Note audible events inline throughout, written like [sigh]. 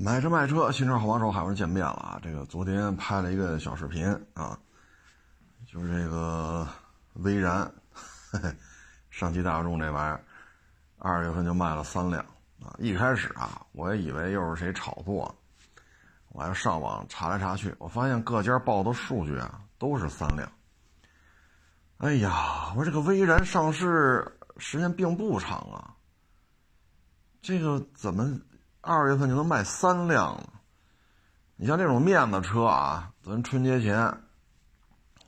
买车卖车，新车好帮手，海文见面了啊！这个昨天拍了一个小视频啊，就是这个威然，上汽大众这玩意儿，二月份就卖了三辆啊！一开始啊，我也以为又是谁炒作，我还上网查来查去，我发现各家报的数据啊都是三辆。哎呀，我这个威然上市时间并不长啊，这个怎么？二月份就能卖三辆了，你像这种面子车啊，咱春节前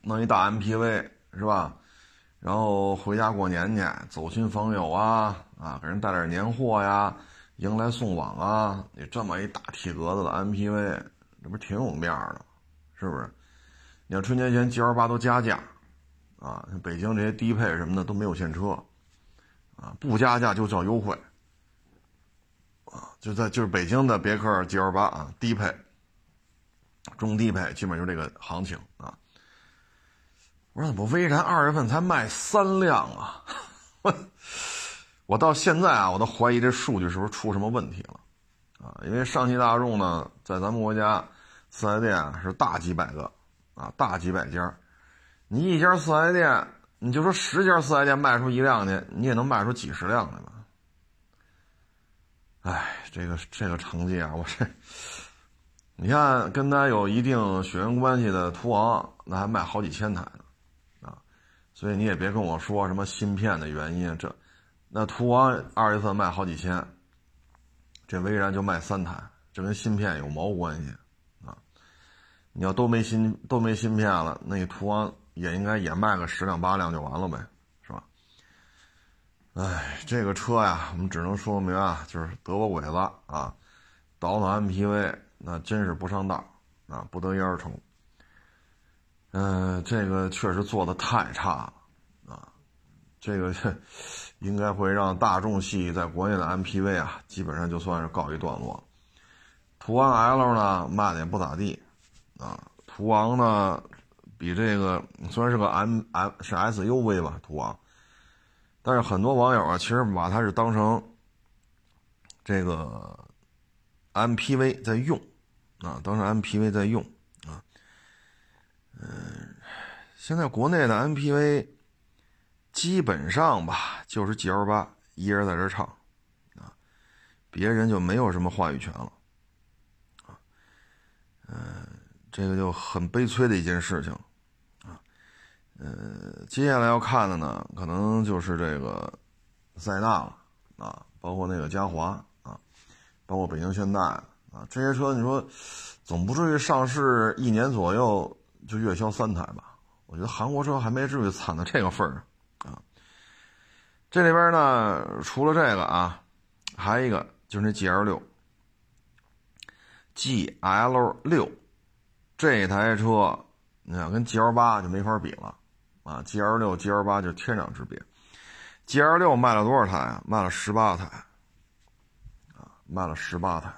弄一大 MPV 是吧？然后回家过年去，走亲访友啊，啊，给人带点年货呀，迎来送往啊，你这么一大体格子的 MPV，这不挺有面的，是不是？你看春节前 G L 八都加价，啊，像北京这些低配什么的都没有现车，啊，不加价就叫优惠。啊，就在就是北京的别克 GL 八啊，低配、中低配，基本就这个行情啊。我说怎么威然二月份才卖三辆啊？我我到现在啊，我都怀疑这数据是不是出什么问题了啊？因为上汽大众呢，在咱们国家四 S 店是大几百个啊，大几百家。你一家四 S 店，你就说十家四 S 店卖出一辆去，你也能卖出几十辆来吧？哎，这个这个成绩啊，我这，你看跟他有一定血缘关系的途昂，那还卖好几千台呢，啊，所以你也别跟我说什么芯片的原因，这，那途昂二月份卖好几千，这威然就卖三台，这跟芯片有毛关系啊？你要都没芯都没芯片了，那途昂也应该也卖个十辆八辆就完了呗。哎，这个车呀，我们只能说明啊，就是德国鬼子啊，倒腾 MPV 那真是不上道啊，不得一而成。嗯，这个确实做的太差了啊，这个 [laughs] 应该会让大众系在国内的 MPV 啊，基本上就算是告一段落。途昂 L 呢卖的也不咋地啊，途昂呢比这个虽然是个 M M 是 SUV 吧，途昂。但是很多网友啊，其实把它是当成这个 MPV 在用啊，当成 MPV 在用啊。嗯，现在国内的 MPV 基本上吧，就是 G L 八一人在这唱啊，别人就没有什么话语权了啊。嗯，这个就很悲催的一件事情。呃，接下来要看的呢，可能就是这个塞纳了啊，包括那个嘉华啊，包括北京现代啊，这些车，你说总不至于上市一年左右就月销三台吧？我觉得韩国车还没至于惨到这个份儿啊。这里边呢，除了这个啊，还有一个就是那 G L 六，G L 六这台车，你想跟 G L 八就没法比了。啊，G L 六、G L 八就天壤之别。G L 六卖了多少台啊？卖了十八台，啊，卖了十八台。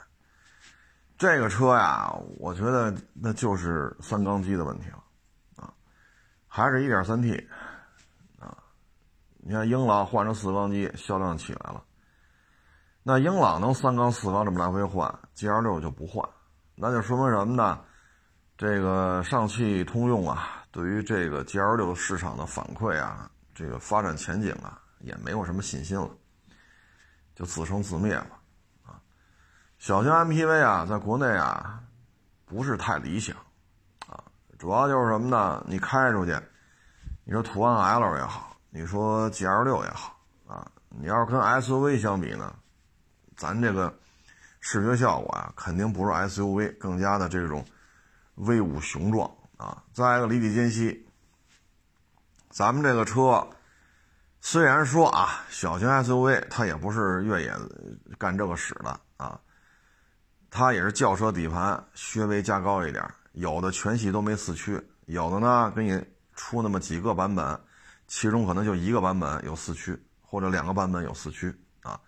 这个车呀，我觉得那就是三缸机的问题了，啊，还是一点三 T，啊，你看英朗换成四缸机，销量起来了。那英朗能三缸、四缸这么来回换，G L 六就不换，那就说明什么呢？这个上汽通用啊。对于这个 G L 六市场的反馈啊，这个发展前景啊，也没有什么信心了，就自生自灭了啊。小型 M P V 啊，在国内啊，不是太理想啊，主要就是什么呢？你开出去，你说途安 L 也好，你说 G L 六也好啊，你要是跟 S U V 相比呢，咱这个视觉效果啊，肯定不是 S U V 更加的这种威武雄壮。啊，再一个离地间隙，咱们这个车虽然说啊，小型 SUV 它也不是越野干这个使的啊，它也是轿车底盘稍微加高一点，有的全系都没四驱，有的呢给你出那么几个版本，其中可能就一个版本有四驱，或者两个版本有四驱啊，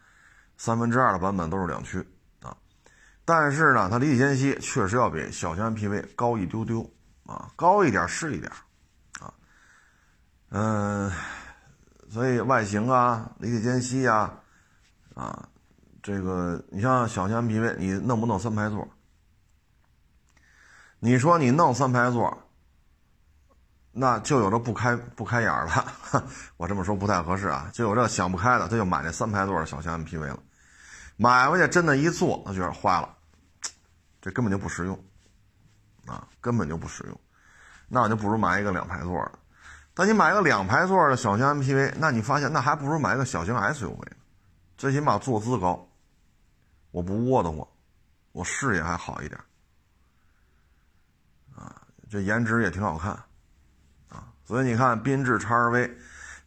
三分之二的版本都是两驱啊，但是呢，它离地间隙确实要比小型 MPV 高一丢丢。啊，高一点是一点，啊，嗯，所以外形啊，离地间隙啊，啊，这个你像小型 MPV，你弄不弄三排座？你说你弄三排座，那就有的不开不开眼了，[laughs] 我这么说不太合适啊，就有这想不开的，他就买那三排座的小型 MPV 了。买回去真的一坐，他觉得坏了，这根本就不实用，啊，根本就不实用，那我就不如买一个两排座的。但你买个两排座的小型 MPV，那你发现那还不如买个小型 SUV 呢，最起码坐姿高，我不窝得慌，我视野还好一点，啊，这颜值也挺好看，啊，所以你看缤智 XRV。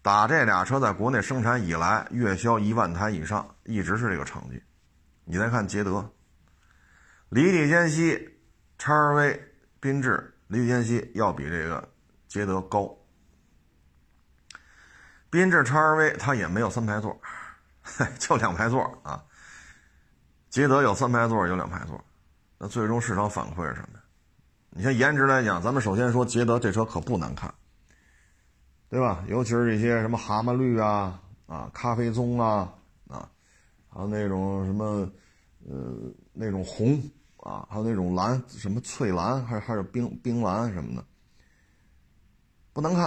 打这俩车在国内生产以来，月销一万台以上，一直是这个成绩。你再看捷德，离地间隙，XRV 缤智离地间隙要比这个捷德高。缤智叉 V 它也没有三排座，[laughs] 就两排座啊。捷德有三排座，有两排座，那最终市场反馈是什么？你像颜值来讲，咱们首先说捷德这车可不难看。对吧？尤其是这些什么蛤蟆绿啊、啊咖啡棕啊、啊，还有那种什么，呃，那种红啊，还有那种蓝，什么翠蓝，还还有冰冰蓝什么的，不难看，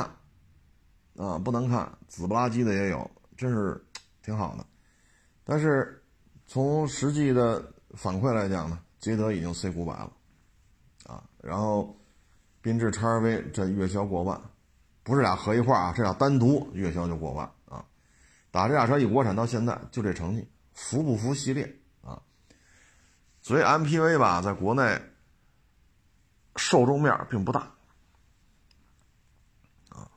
啊，不难看，紫不拉几的也有，真是挺好的。但是从实际的反馈来讲呢，捷德已经 C 五百了，啊，然后缤智 XRV 这月销过万。不是俩合一块啊，这俩单独月销就过万啊！打这俩车一国产到现在就这成绩，服不服系列？所以 MPV 吧，在国内受众面并不大啊。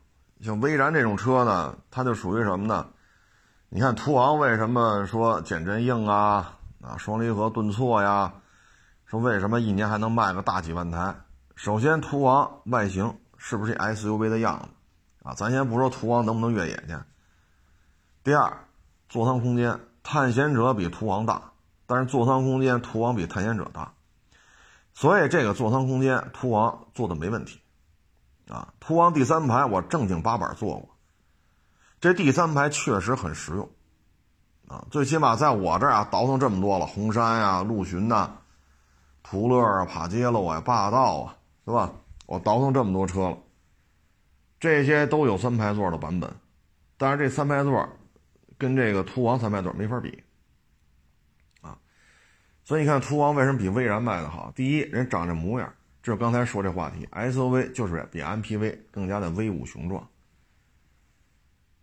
像威然这种车呢，它就属于什么呢？你看途昂为什么说减震硬啊？啊，双离合顿挫呀？说为什么一年还能卖个大几万台？首先，途昂外形。是不是 SUV 的样子啊？咱先不说途昂能不能越野去。第二，座舱空间，探险者比途昂大，但是座舱空间途昂比探险者大，所以这个座舱空间途昂做的没问题啊。途昂第三排我正经八板坐过，这第三排确实很实用啊，最起码在我这儿啊倒腾这么多了，红山呀、陆巡呐、途乐啊、帕杰罗啊、霸道啊，是吧？我倒腾这么多车了，这些都有三排座的版本，但是这三排座跟这个途昂三排座没法比。所以你看途昂为什么比威然卖的好？第一，人长这模样，就是刚才说这话题，SUV 就是比 MPV 更加的威武雄壮，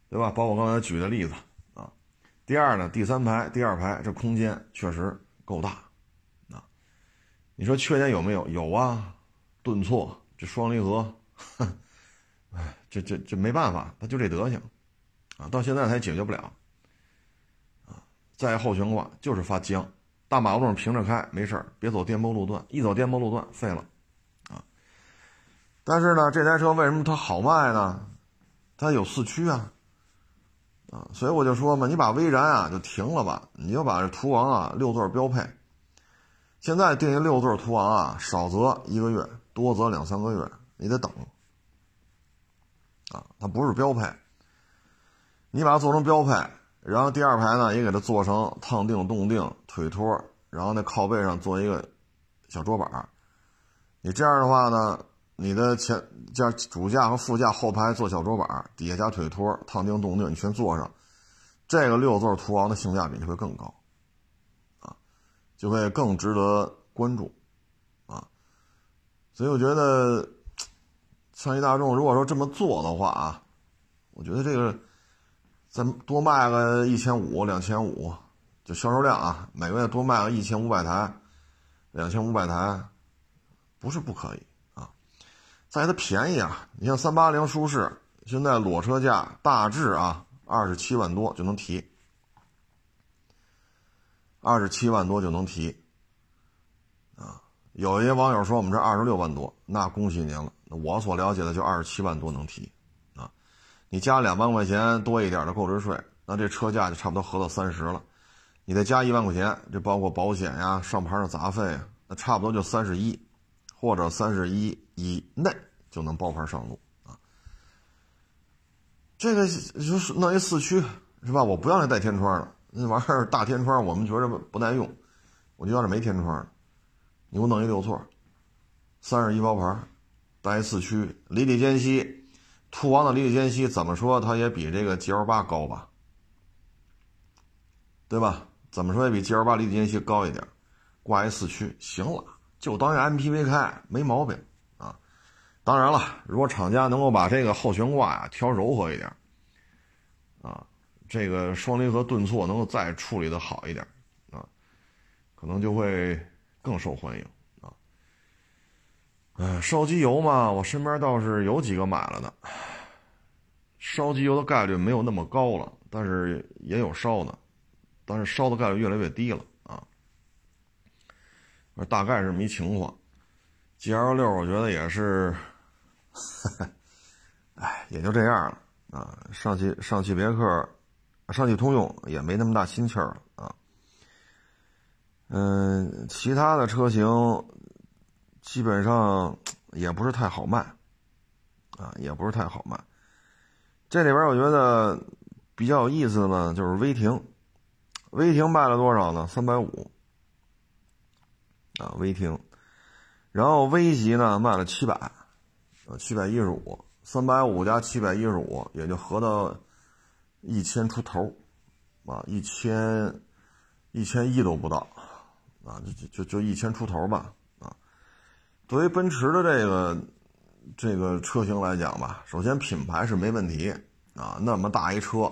对吧？包括刚才举的例子啊。第二呢，第三排、第二排这空间确实够大啊。你说缺点有没有？有啊，顿挫。这双离合，[laughs] 哎，这这这没办法，它就这德行，啊，到现在他也解决不了，啊，再后悬挂就是发僵，大马路上平着开没事别走颠簸路段，一走颠簸路段废了，啊，但是呢，这台车为什么它好卖呢？它有四驱啊，啊，所以我就说嘛，你把威然啊就停了吧，你就把这途昂啊六座标配，现在定一六座途昂啊，少则一个月。多则两三个月，你得等啊！它不是标配，你把它做成标配，然后第二排呢也给它做成烫定、冻定、腿托，然后那靠背上做一个小桌板你这样的话呢，你的前驾主驾和副驾后排做小桌板底下加腿托、烫定、冻定，你全做上，这个六座途昂的性价比就会更高啊，就会更值得关注。啊所以我觉得，上汽大众如果说这么做的话啊，我觉得这个再多卖个一千五、两千五，就销售量啊，每个月多卖个一千五百台、两千五百台，不是不可以啊。再它便宜啊，你像三八零舒适，现在裸车价大致啊二十七万多就能提，二十七万多就能提。啊有一些网友说我们这二十六万多，那恭喜您了。我所了解的就二十七万多能提，你加两万块钱多一点的购置税，那这车价就差不多合到三十了。你再加一万块钱，这包括保险呀、上牌的杂费，那差不多就三十一，或者三十一以内就能包牌上路啊。这个就是弄一四驱是吧？我不要那带天窗的，那玩意儿大天窗，我们觉着不耐用，我就要这没天窗的。你给我弄一六座，三十一包牌，带一四驱，离地间隙，途昂的离地间隙怎么说它也比这个 GL 八高吧？对吧？怎么说也比 GL 八离地间隙高一点，挂一四驱，行了，就当一 MPV 开，没毛病啊。当然了，如果厂家能够把这个后悬挂呀调柔和一点，啊，这个双离合顿挫能够再处理的好一点，啊，可能就会。更受欢迎啊！哎，烧机油嘛，我身边倒是有几个买了的。烧机油的概率没有那么高了，但是也有烧的，但是烧的概率越来越低了啊。大概是这么一情况。G L 六我觉得也是，[laughs] 哎，也就这样了啊。上汽上汽别克、上汽通用也没那么大心气儿了啊。嗯，其他的车型基本上也不是太好卖，啊，也不是太好卖。这里边我觉得比较有意思的呢，就是威霆，威霆卖了多少呢？三百五，啊，威霆。然后威级呢卖了七百，呃，七百一十五，三百五加七百一十五，也就合到一千出头，啊，一千一千一都不到。啊，就就就就一千出头吧，作为奔驰的这个这个车型来讲吧，首先品牌是没问题啊，那么大一车，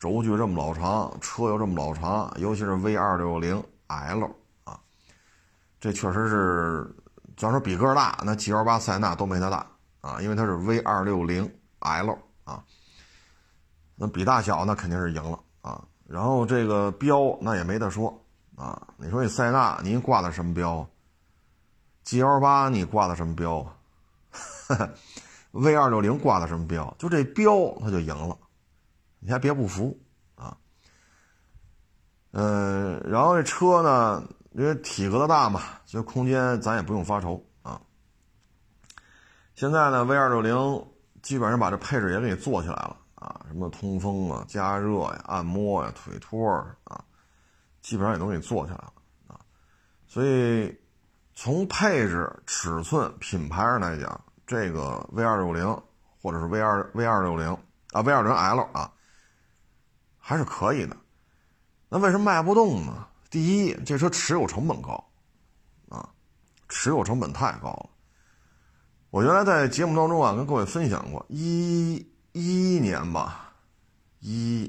轴距这么老长，车又这么老长，尤其是 V 二六零 L 啊，这确实是，要说比个大，那 G L 八塞纳都没它大啊，因为它是 V 二六零 L 啊，那比大小那肯定是赢了啊，然后这个标那也没得说。啊，你说你塞纳，您挂的什么标？G L 八你挂的什么标啊？[laughs] V 二六零挂的什么标？就这标，它就赢了，你还别不服啊？嗯，然后这车呢，因为体格子大嘛，所以空间咱也不用发愁啊。现在呢，V 二六零基本上把这配置也给做起来了啊，什么通风啊、加热呀、按摩呀、腿托啊。基本上也都给做起来了啊，所以从配置、尺寸、品牌上来讲，这个 V 二六零或者是 V 二 V 二六零啊 V 二零 L 啊，还是可以的。那为什么卖不动呢？第一，这车持有成本高啊，持有成本太高了。我原来在节目当中啊，跟各位分享过，一一年吧，一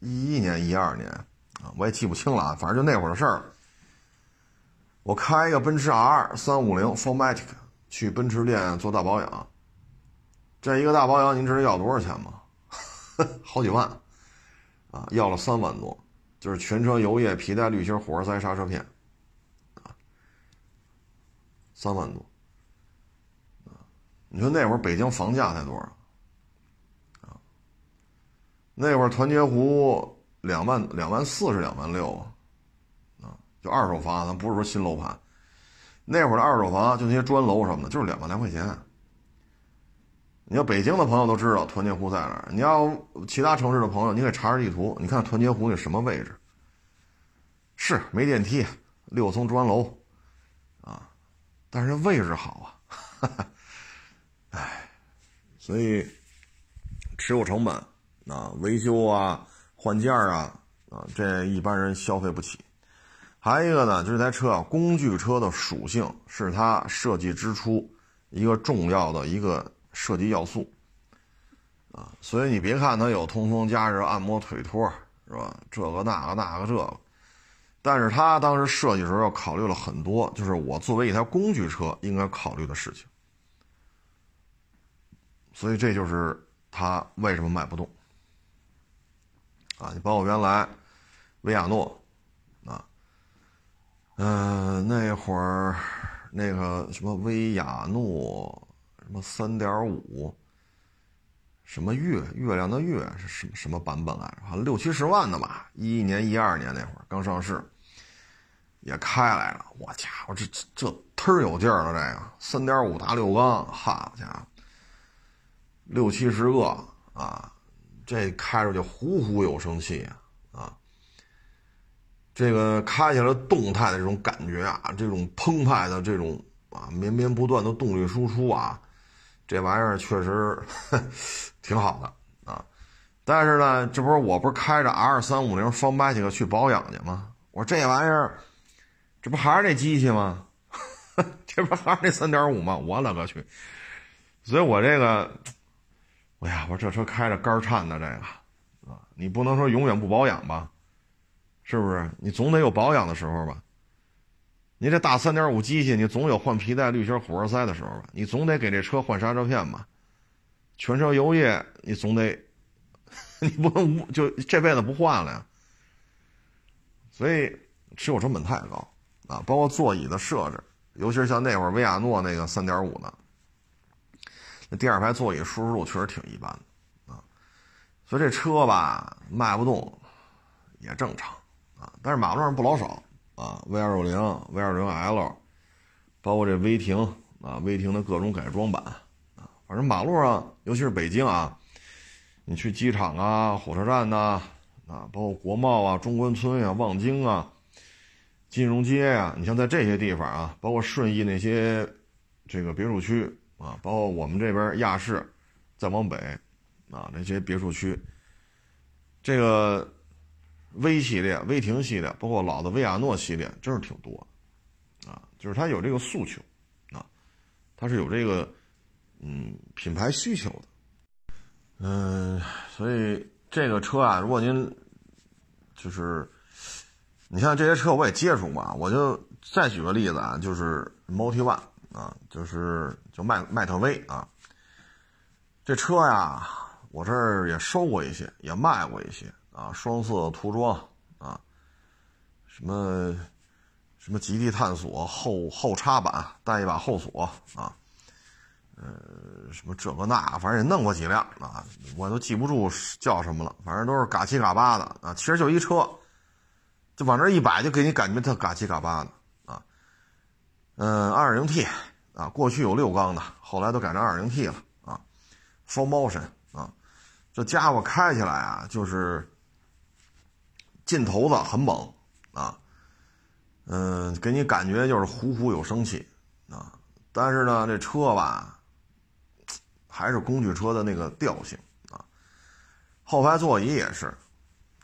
一一年、一二年。啊，我也记不清了，反正就那会儿的事儿。我开一个奔驰 R 三五零 Formatic 去奔驰店做大保养，这一个大保养您知道要多少钱吗？[laughs] 好几万，啊，要了三万多，就是全车油液、皮带、滤芯、火花塞、刹车片，啊，三万多，啊，你说那会儿北京房价才多少？啊，那会儿团结湖。两万两万四是两万六，二手房，咱不是说新楼盘。那会儿的二手房，就那些砖楼什么的，就是两万来块钱。你要北京的朋友都知道团结湖在哪儿，你要其他城市的朋友，你可以查查地图，你看团结湖那什么位置？是没电梯，六层砖楼，啊，但是位置好啊，[laughs] 哎，所以持有成本啊，维修啊。换件啊，啊，这一般人消费不起。还有一个呢，就这台车啊，工具车的属性是它设计之初一个重要的一个设计要素啊。所以你别看它有通风、加热、按摩、腿托，是吧？这个那个那个这个，但是它当时设计时候要考虑了很多，就是我作为一台工具车应该考虑的事情。所以这就是它为什么卖不动。啊，你包括原来维亚诺，嗯，那会儿那个什么威亚诺什么三点五，什么月月亮的月是什么什么版本来着？好像六七十万的吧，一一年一二年那会儿刚上市，也开来了。我家伙，这这这忒有劲儿了！这个三点五大六缸，好家伙，六七十个啊！这开出去呼呼有生气！啊，这个开起来动态的这种感觉啊，这种澎湃的这种啊绵绵不断的动力输出啊，这玩意儿确实挺好的啊。但是呢，这不是我不是开着 R 三五零双八几个去保养去吗？我说这玩意儿，这不还是那机器吗？[laughs] 这不还是那三点五吗？我勒个去！所以我这个，哎呀，我这车开着肝颤的这个啊，你不能说永远不保养吧？是不是？你总得有保养的时候吧？你这大三点五机器，你总有换皮带、滤芯、火花塞的时候吧？你总得给这车换刹车片吧？全车油液你总得，[laughs] 你不能无就这辈子不换了呀？所以持有成本太高啊！包括座椅的设置，尤其是像那会儿维亚诺那个三点五的，那第二排座椅舒适度确实挺一般的啊。所以这车吧卖不动也正常。但是马路上不老少啊，V 二六零、V 二零 L，包括这威霆啊，威霆的各种改装版啊，反正马路上，尤其是北京啊，你去机场啊、火车站呐。啊，包括国贸啊、中关村呀、望京啊、金融街呀，你像在这些地方啊，包括顺义那些这个别墅区啊，包括我们这边亚市，再往北啊那些别墅区，这个威系列、威霆系列，包括老的维亚诺系列，真是挺多啊，就是它有这个诉求啊，它是有这个嗯品牌需求的，嗯，所以。这个车啊，如果您就是，你像这些车我也接触过，我就再举个例子啊，就是 Multi One 啊，就是就迈迈特威啊，这车呀，我这儿也收过一些，也卖过一些啊，双色涂装啊，什么什么极地探索后后插板带一把后锁啊。呃，什么这个那，反正也弄过几辆啊，我都记不住叫什么了，反正都是嘎七嘎八的啊。其实就一车，就往这一摆，就给你感觉它嘎七嘎八的啊。嗯，二点零 T 啊，过去有六缸的，后来都改成二点零 T 了啊。双猫神啊，这家伙开起来啊，就是劲头子很猛啊。嗯，给你感觉就是呼呼有生气啊。但是呢，这车吧。还是工具车的那个调性啊，后排座椅也是，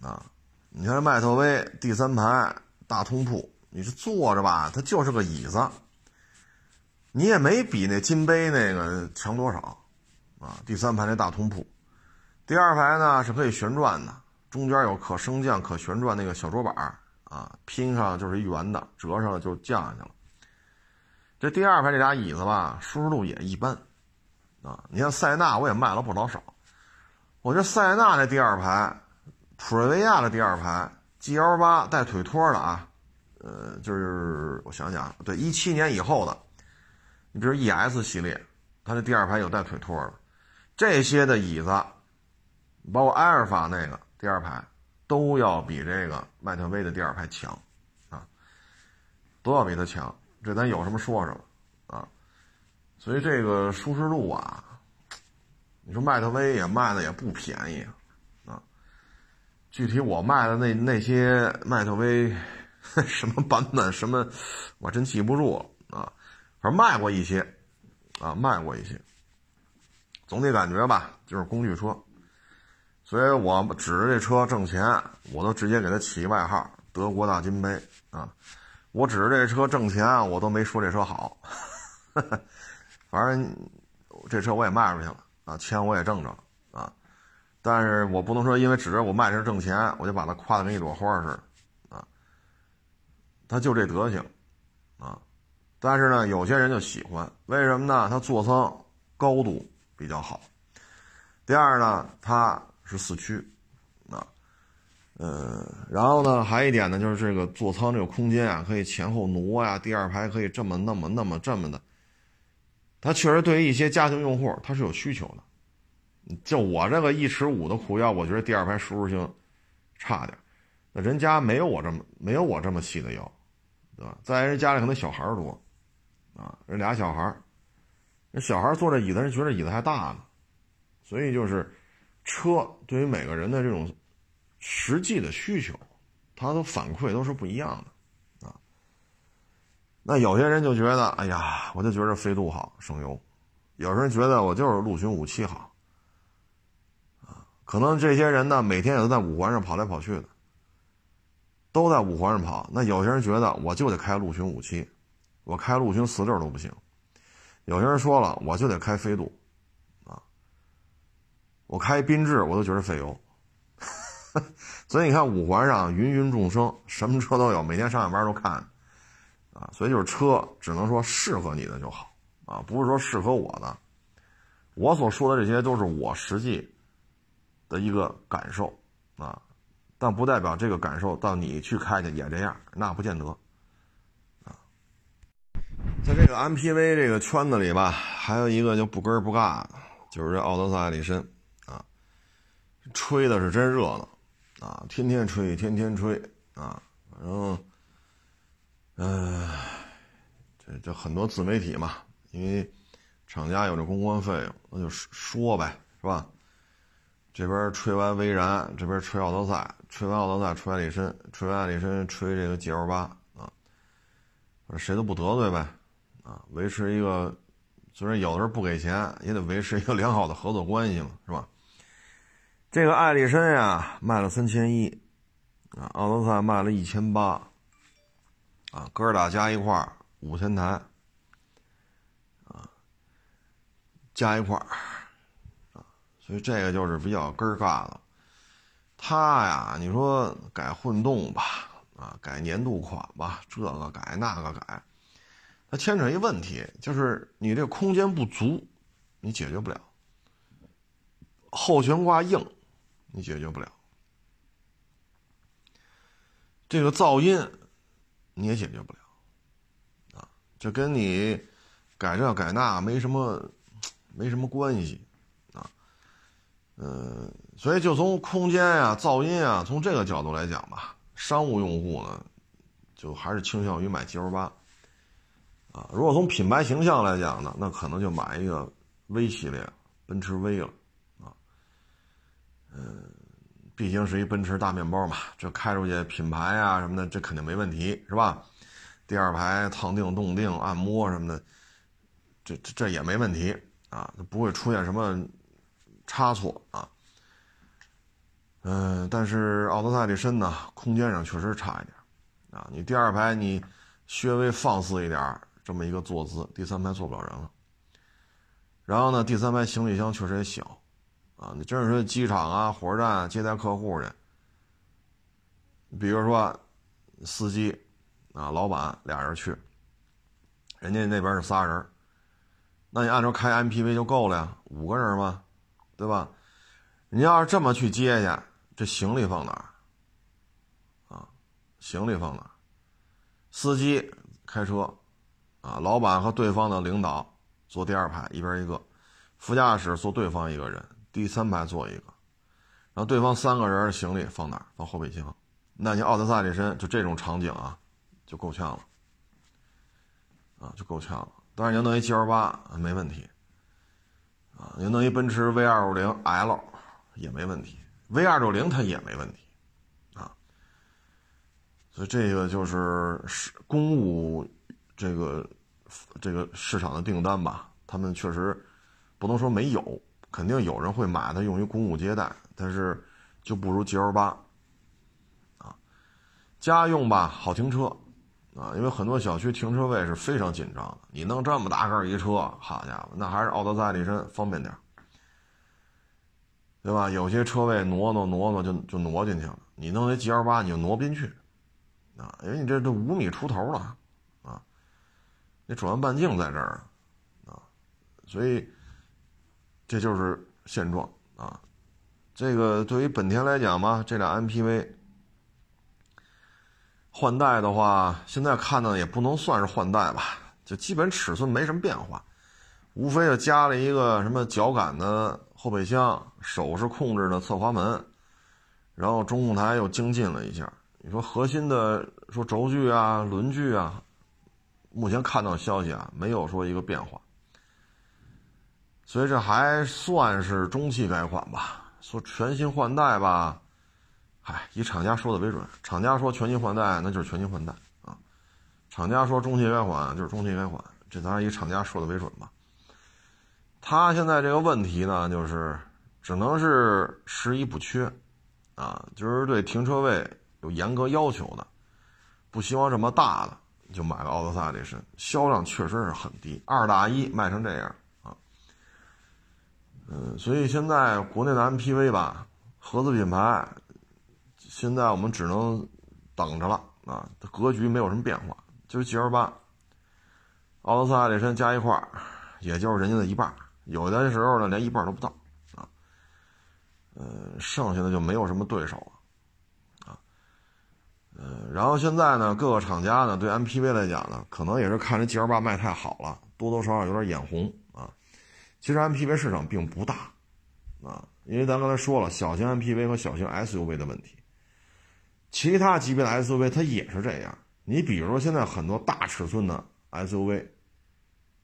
啊，你看迈特威第三排大通铺，你是坐着吧，它就是个椅子，你也没比那金杯那个强多少，啊，第三排那大通铺，第二排呢是可以旋转的，中间有可升降、可旋转那个小桌板啊，拼上就是一圆的，折上就降下去了。这第二排这俩椅子吧，舒适度也一般。啊，你像塞纳，我也卖了不老少。我觉得塞纳那第二排，普锐维亚的第二排，GL 八带腿托的啊，呃，就是我想想，对，一七年以后的，你比如 ES 系列，它的第二排有带腿托的，这些的椅子，包括埃尔法那个第二排，都要比这个迈特威的第二排强，啊，都要比它强，这咱有什么说什么。啊所以这个舒适度啊，你说迈特威也卖的也不便宜啊。具体我卖的那那些迈特威什么版本什么，我真记不住啊。反正卖过一些啊，卖过一些。总体感觉吧，就是工具车。所以我指着这车挣钱，我都直接给它起外号“德国大金杯”啊。我指着这车挣钱，我都没说这车好。[laughs] 反正这车我也卖出去了啊，钱我也挣着了啊，但是我不能说因为指着我卖这挣钱，我就把它夸得跟一朵花似的啊。他就这德行啊，但是呢，有些人就喜欢，为什么呢？它座舱高度比较好，第二呢，它是四驱啊，呃，然后呢，还一点呢，就是这个座舱这个空间啊，可以前后挪呀，第二排可以这么那么那么这么的。它确实对于一些家庭用户，它是有需求的。就我这个一尺五的裤腰，我觉得第二排舒适性差点。那人家没有我这么没有我这么细的腰，对吧？在人家里可能小孩多，啊，人俩小孩，那小孩坐这椅子，人觉得椅子还大呢。所以就是车对于每个人的这种实际的需求它的反馈都是不一样的啊。那有些人就觉得，哎呀，我就觉得飞度好省油；有些人觉得我就是陆巡武七好啊。可能这些人呢，每天也都在五环上跑来跑去的，都在五环上跑。那有些人觉得我就得开陆巡武七，我开陆巡四六都不行。有些人说了，我就得开飞度。我开缤智，我都觉得费油，[laughs] 所以你看五环上芸芸众生，什么车都有，每天上下班都看，啊，所以就是车只能说适合你的就好，啊，不是说适合我的，我所说的这些都是我实际的一个感受，啊，但不代表这个感受到你去开去也这样，那不见得，啊，在这个 MPV 这个圈子里吧，还有一个就不根不尬，就是这奥德赛艾力绅。吹的是真热闹，啊，天天吹，天天吹，啊，反正，嗯，这这很多自媒体嘛，因为厂家有这公关费用，那就说呗，是吧？这边吹完威然，这边吹奥德赛，吹完奥德赛吹艾力绅，吹完艾力绅吹这个 G L 八，啊，谁都不得罪呗，啊，维持一个，虽然有的时候不给钱，也得维持一个良好的合作关系嘛，是吧？这个艾力绅呀，卖了三千一，啊，奥德赛卖了一千八，啊，哥俩加一块五千台，啊，加一块啊，所以这个就是比较根儿尬的。他呀，你说改混动吧，啊，改年度款吧，这个改那个改，它牵扯一问题，就是你这空间不足，你解决不了，后悬挂硬。你解决不了，这个噪音你也解决不了，啊，这跟你改这改那没什么没什么关系，啊，嗯，所以就从空间呀、噪音啊，从这个角度来讲吧，商务用户呢，就还是倾向于买 G L 八，啊，如果从品牌形象来讲呢，那可能就买一个 V 系列，奔驰 V 了。嗯，毕竟是一奔驰大面包嘛，这开出去品牌啊什么的，这肯定没问题，是吧？第二排烫定、动定、按摩什么的，这这这也没问题啊，不会出现什么差错啊。嗯，但是奥德赛这身呢，空间上确实差一点啊。你第二排你稍微放肆一点，这么一个坐姿，第三排坐不了人了。然后呢，第三排行李箱确实也小。啊，你真是说机场啊、火车站接待客户去，比如说司机啊、老板俩人去，人家那边是仨人，那你按照开 MPV 就够了呀，五个人嘛，对吧？你要是这么去接去，这行李放哪儿？啊，行李放哪儿？司机开车，啊，老板和对方的领导坐第二排，一边一个，副驾驶坐对方一个人。第三排坐一个，然后对方三个人的行李放哪儿？放后备箱。那你奥德赛这身就这种场景啊，就够呛了，啊，就够呛了。但是您弄一 G L 八没问题，啊，您弄一奔驰 V 二五零 L 也没问题，V 二六零它也没问题，啊，所以这个就是是公务这个这个市场的订单吧，他们确实不能说没有。肯定有人会买它用于公务接待，但是就不如 G L 八啊，家用吧好停车啊，因为很多小区停车位是非常紧张的。你弄这么大个一车，好家伙，那还是奥德赛力身方便点对吧？有些车位挪挪挪挪就就挪进去了，你弄那 G L 八你就挪不进去啊，因为你这都五米出头了啊，你转弯半径在这儿啊，所以。这就是现状啊！这个对于本田来讲嘛，这俩 MPV 换代的话，现在看呢也不能算是换代吧，就基本尺寸没什么变化，无非就加了一个什么脚感的后备箱、手势控制的侧滑门，然后中控台又精进了一下。你说核心的说轴距啊、轮距啊，目前看到消息啊，没有说一个变化。所以这还算是中期改款吧？说全新换代吧，嗨，以厂家说的为准，厂家说全新换代，那就是全新换代啊。厂家说中期改款就是中期改款，这咱以厂家说的为准吧。他现在这个问题呢，就是只能是十一不缺，啊，就是对停车位有严格要求的，不希望这么大的就买个奥德赛这身，销量确实是很低，二打一卖成这样，嗯，所以现在国内的 MPV 吧，合资品牌，现在我们只能等着了啊，格局没有什么变化，就是 GL 八，奥德赛这身加一块儿也就是人家的一半。有的时候呢，连一半都不到，啊，呃，剩下的就没有什么对手了，啊，呃，然后现在呢，各个厂家呢，对 MPV 来讲呢，可能也是看这 GL 八卖太好了，多多少少有点眼红。其实 MPV 市场并不大，啊，因为咱刚才说了，小型 MPV 和小型 SUV 的问题，其他级别的 SUV 它也是这样。你比如说现在很多大尺寸的 SUV。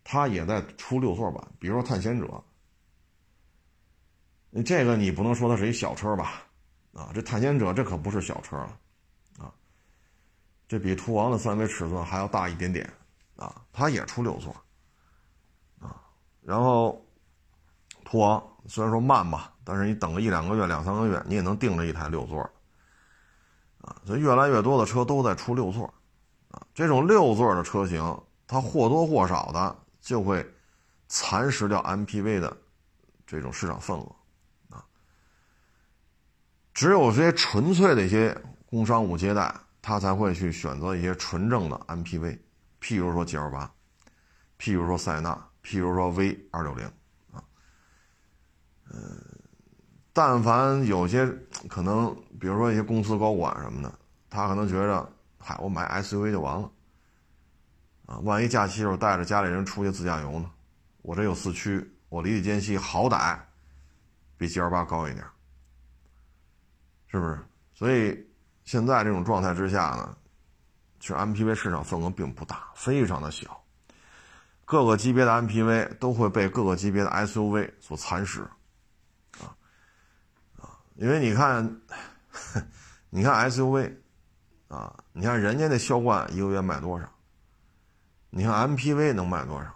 它也在出六座版，比如说探险者，这个你不能说它是一小车吧？啊，这探险者这可不是小车了，啊，这比途昂的三维尺寸还要大一点点，啊，它也出六座，啊，然后途昂虽然说慢吧，但是你等个一两个月、两三个月，你也能订着一台六座，啊，所以越来越多的车都在出六座，啊，这种六座的车型，它或多或少的。就会蚕食掉 MPV 的这种市场份额啊！只有这些纯粹的一些工商务接待，他才会去选择一些纯正的 MPV，譬如说 GL 八，譬如说塞纳，譬如说 V 二六零啊。呃，但凡有些可能，比如说一些公司高管什么的，他可能觉着，嗨，我买 SUV 就完了。啊，万一假期时候带着家里人出去自驾游呢？我这有四驱，我离地间隙好歹比 G 二八高一点，是不是？所以现在这种状态之下呢，其实 MPV 市场份额并不大，非常的小。各个级别的 MPV 都会被各个级别的 SUV 所蚕食，因为你看，你看 SUV，啊，你看人家那销冠一个月卖多少？你看 MPV 能卖多少？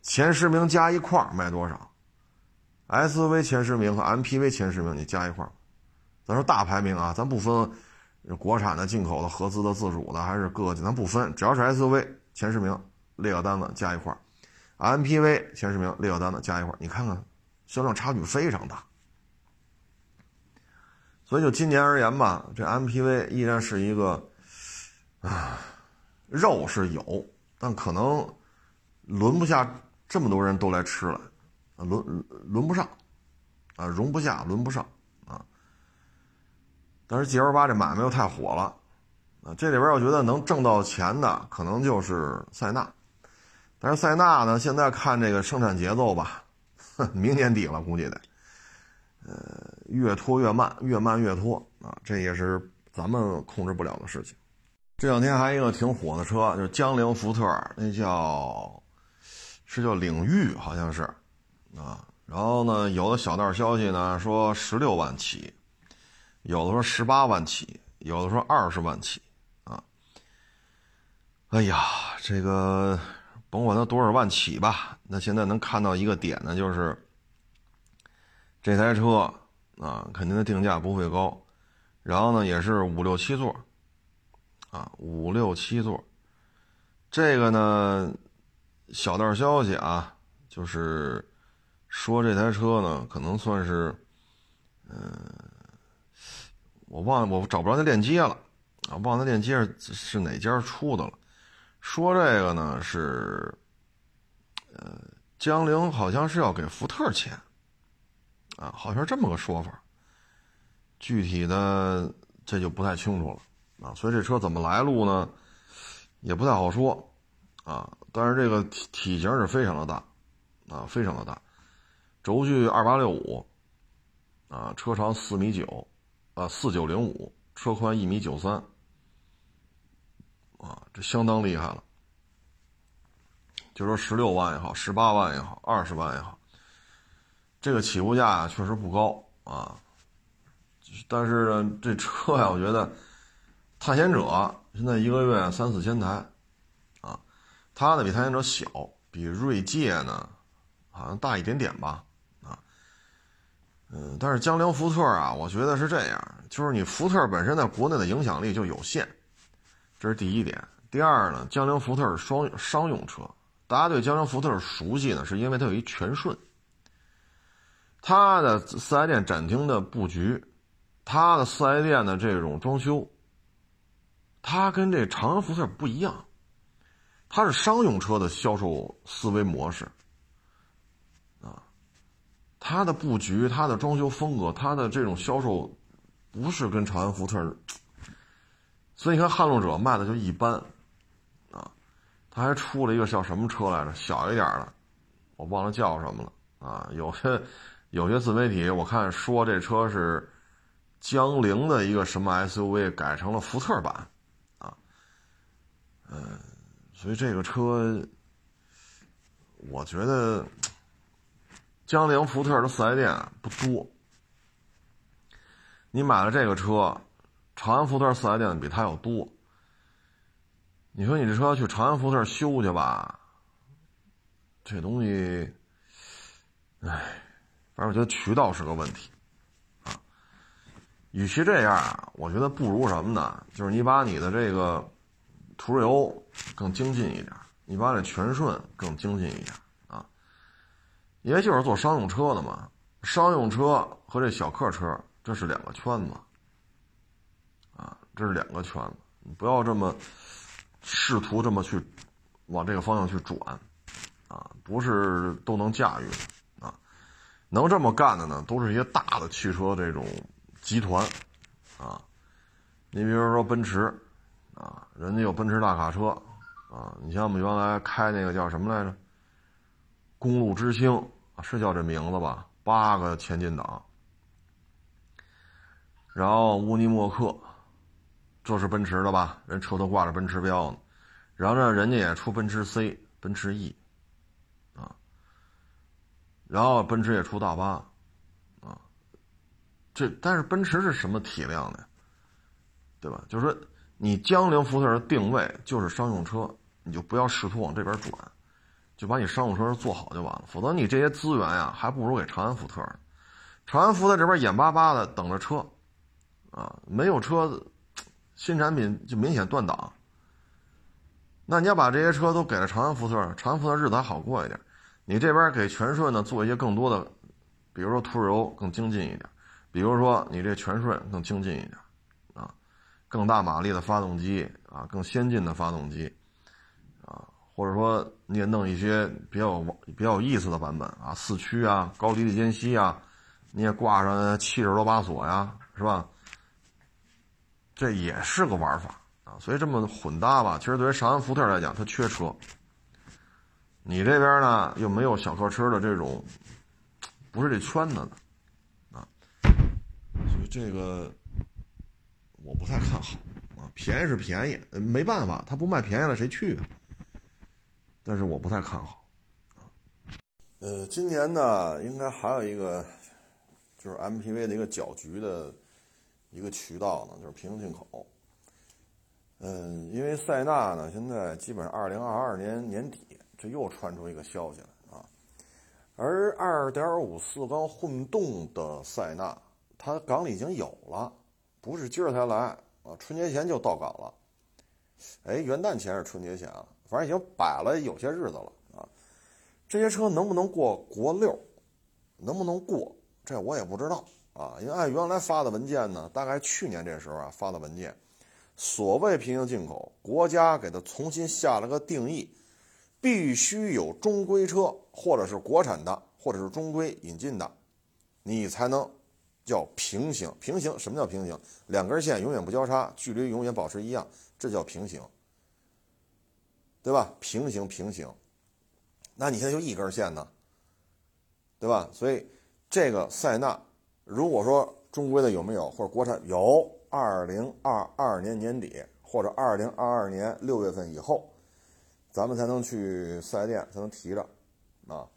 前十名加一块卖多少？SUV 前十名和 MPV 前十名你加一块咱说大排名啊，咱不分国产的、进口的、合资的、自主的还是各个咱不分，只要是 SUV 前十名列个单子加一块 MPV 前十名列个单子加一块你看看销量差距非常大。所以就今年而言吧，这 MPV 依然是一个啊，肉是有。但可能轮不下这么多人都来吃了，啊，轮轮不上，啊，容不下，轮不上，啊。但是 G L 八这买卖又太火了，啊，这里边我觉得能挣到钱的可能就是塞纳，但是塞纳呢，现在看这个生产节奏吧，[laughs] 明年底了估计得，呃，越拖越慢，越慢越拖，啊，这也是咱们控制不了的事情。这两天还有一个挺火的车，就是江铃福特，那叫是叫领域，好像是啊。然后呢，有的小道消息呢说十六万起，有的说十八万起，有的说二十万起啊。哎呀，这个甭管它多少万起吧，那现在能看到一个点呢，就是这台车啊，肯定的定价不会高，然后呢也是五六七座。啊，五六七座，这个呢，小道消息啊，就是说这台车呢，可能算是，嗯，我忘了，我找不着那链接了，啊，忘了链接是是哪家出的了。说这个呢是，呃，江铃好像是要给福特钱，啊，好像这么个说法，具体的这就不太清楚了。啊，所以这车怎么来路呢？也不太好说，啊，但是这个体体型是非常的大，啊，非常的大，轴距二八六五，啊，车长四米九，啊，四九零五，车宽一米九三，啊，这相当厉害了。就说十六万也好，十八万也好，二十万也好，这个起步价确实不高啊。但是呢，这车呀，我觉得探险者现在一个月三四千台，啊，它呢比探险者小，比锐界呢好像大一点点吧，啊，嗯，但是江铃福特啊，我觉得是这样，就是你福特本身在国内的影响力就有限，这是第一点。第二呢，江铃福特是双商用车，大家对江铃福特熟悉呢，是因为它有一全顺，它的四 S 店展厅的布局。它的四 S 店的这种装修，它跟这长安福特不一样，它是商用车的销售思维模式，啊，它的布局、它的装修风格、它的这种销售，不是跟长安福特，所以你看撼路者卖的就一般，啊，他还出了一个叫什么车来着，小一点的，我忘了叫什么了，啊，有些有些自媒体我看说这车是。江铃的一个什么 SUV 改成了福特版，啊，嗯，所以这个车，我觉得江铃福特的四 S 店不多。你买了这个车，长安福特四 S 店比它要多。你说你这车去长安福特修去吧，这东西，哎，而我觉得渠道是个问题。啊与其这样啊，我觉得不如什么呢？就是你把你的这个途锐更精进一点，你把这全顺更精进一点啊，因为就是做商用车的嘛，商用车和这小客车这是两个圈子啊，这是两个圈子，你不要这么试图这么去往这个方向去转啊，不是都能驾驭的，能这么干的呢，都是一些大的汽车这种。集团，啊，你比如说奔驰，啊，人家有奔驰大卡车，啊，你像我们原来开那个叫什么来着？公路之星，是叫这名字吧？八个前进档，然后乌尼莫克，这是奔驰的吧？人车头挂着奔驰标呢，然后呢，人家也出奔驰 C、奔驰 E，然后奔驰也出大巴。啊这但是奔驰是什么体量的，对吧？就是说，你江铃福特的定位就是商用车，你就不要试图往这边转，就把你商用车做好就完了。否则你这些资源呀，还不如给长安福特。长安福特这边眼巴巴的等着车，啊，没有车，新产品就明显断档。那你要把这些车都给了长安福特，长安福特日子还好过一点。你这边给全顺呢做一些更多的，比如说途锐欧更精进一点。比如说，你这全顺更精进一点，啊，更大马力的发动机啊，更先进的发动机，啊，或者说你也弄一些比较比较有意思的版本啊，四驱啊，高低的间隙啊，你也挂上七十多把锁呀，是吧？这也是个玩法啊，所以这么混搭吧，其实对于长安福特来讲，它缺车。你这边呢，又没有小客车的这种，不是这圈子的。啊，所以这个我不太看好啊，便宜是便宜，没办法，他不卖便宜了谁去啊？但是我不太看好啊。呃，今年呢，应该还有一个就是 MPV 的一个搅局的一个渠道呢，就是平行进口。嗯，因为塞纳呢，现在基本上二零二二年年底，这又传出一个消息来啊，而二点五四缸混动的塞纳。它港里已经有了，不是今儿才来啊，春节前就到港了。哎，元旦前是春节前啊，反正已经摆了有些日子了啊。这些车能不能过国六，能不能过，这我也不知道啊。因为按原来发的文件呢，大概去年这时候啊发的文件，所谓平行进口，国家给它重新下了个定义，必须有中规车，或者是国产的，或者是中规引进的，你才能。叫平行，平行什么叫平行？两根线永远不交叉，距离永远保持一样，这叫平行，对吧？平行平行，那你现在就一根线呢，对吧？所以这个塞纳，如果说中规的有没有，或者国产有，二零二二年年底或者二零二二年六月份以后，咱们才能去四 S 店才能提着啊。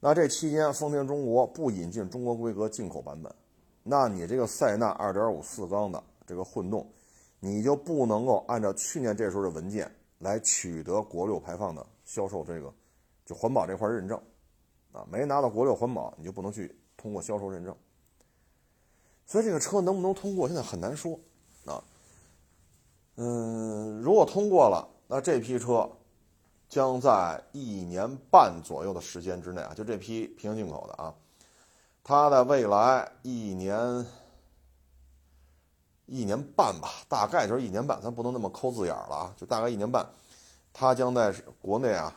那这期间，丰田中国不引进中国规格进口版本。那你这个塞纳2.5四缸的这个混动，你就不能够按照去年这时候的文件来取得国六排放的销售这个就环保这块认证啊，没拿到国六环保，你就不能去通过销售认证。所以这个车能不能通过，现在很难说啊。嗯，如果通过了，那这批车将在一年半左右的时间之内啊，就这批平行进口的啊。它在未来一年一年半吧，大概就是一年半，咱不能那么抠字眼了啊，就大概一年半，它将在国内啊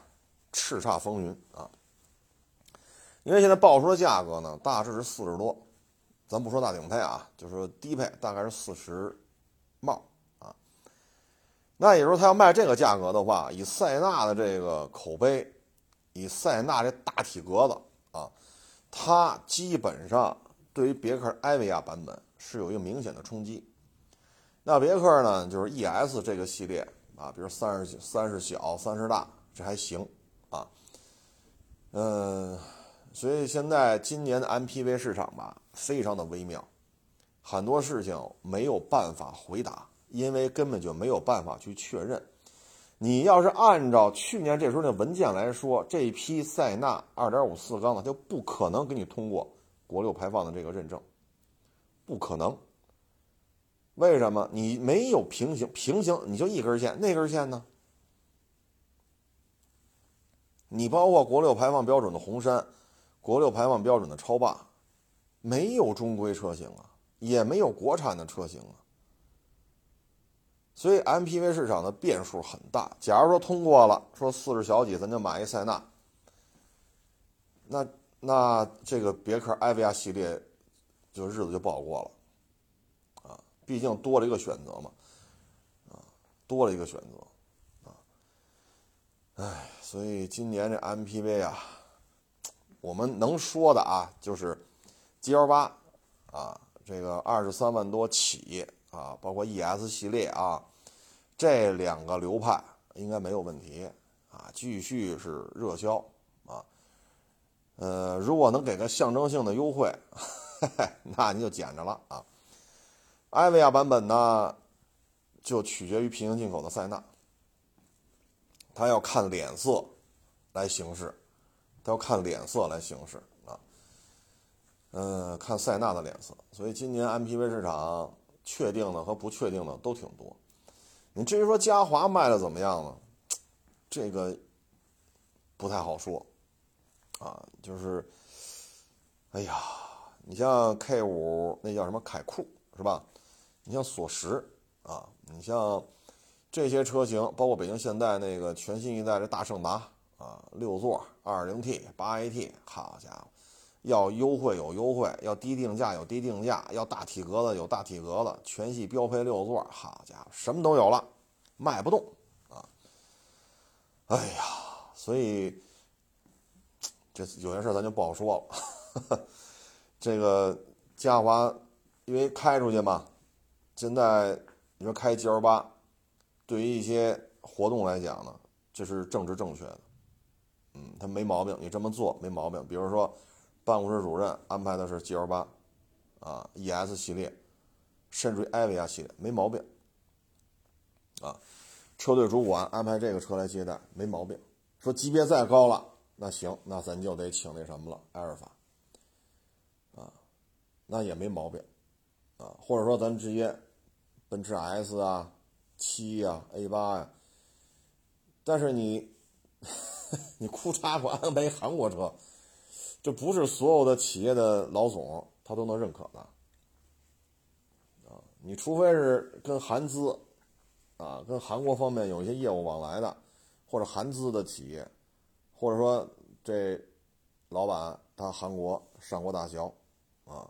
叱咤风云啊。因为现在报出的价格呢，大致是四十多，咱不说大顶配啊，就说低配，大概是四十帽。那也就是说，他要卖这个价格的话，以塞纳的这个口碑，以塞纳这大体格子啊。它基本上对于别克艾维亚版本是有一个明显的冲击。那别克呢，就是 ES 这个系列啊，比如三十三十小、三十大，这还行啊。嗯，所以现在今年的 MPV 市场吧，非常的微妙，很多事情没有办法回答，因为根本就没有办法去确认。你要是按照去年这时候那文件来说，这批塞纳2.5四缸的就不可能给你通过国六排放的这个认证，不可能。为什么？你没有平行，平行你就一根线，那根线呢？你包括国六排放标准的红杉，国六排放标准的超霸，没有中规车型啊，也没有国产的车型啊。所以 MPV 市场的变数很大。假如说通过了，说四十小几咱就买一塞纳，那那这个别克艾维亚系列就日子就不好过了啊！毕竟多了一个选择嘛，啊，多了一个选择啊！哎，所以今年这 MPV 啊，我们能说的啊，就是 GL 八啊，这个二十三万多起。啊，包括 ES 系列啊，这两个流派应该没有问题啊，继续是热销啊。呃，如果能给个象征性的优惠，那你就捡着了啊。艾维亚版本呢，就取决于平行进口的塞纳，他要看脸色来行事，他要看脸色来行事啊。嗯，看塞纳的脸色，所以今年 MPV 市场。确定的和不确定的都挺多，你至于说嘉华卖的怎么样呢？这个不太好说，啊，就是，哎呀，你像 K 五那叫什么凯酷是吧？你像索十啊，你像这些车型，包括北京现代那个全新一代的大胜达啊，六座二零 T 八 AT，好家伙！要优惠有优惠，要低定价有低定价，要大体格子有大体格子，全系标配六座，好家伙，什么都有了，卖不动啊！哎呀，所以这有些事咱就不好说了。[laughs] 这个嘉华，因为开出去嘛，现在你说开 G L 八，对于一些活动来讲呢，这是政治正确的，嗯，他没毛病，你这么做没毛病。比如说。办公室主任安排的是 G L 八，啊，ES 系列，甚至于艾维亚系列，没毛病。啊，车队主管安排这个车来接待，没毛病。说级别再高了，那行，那咱就得请那什么了，埃尔法。啊，那也没毛病。啊，或者说咱直接奔驰 S 啊，七呀，A 八呀。但是你，[laughs] 你裤衩给我安排韩国车。这不是所有的企业的老总他都能认可的，啊，你除非是跟韩资，啊，跟韩国方面有一些业务往来的，或者韩资的企业，或者说这老板他韩国上过大学，啊，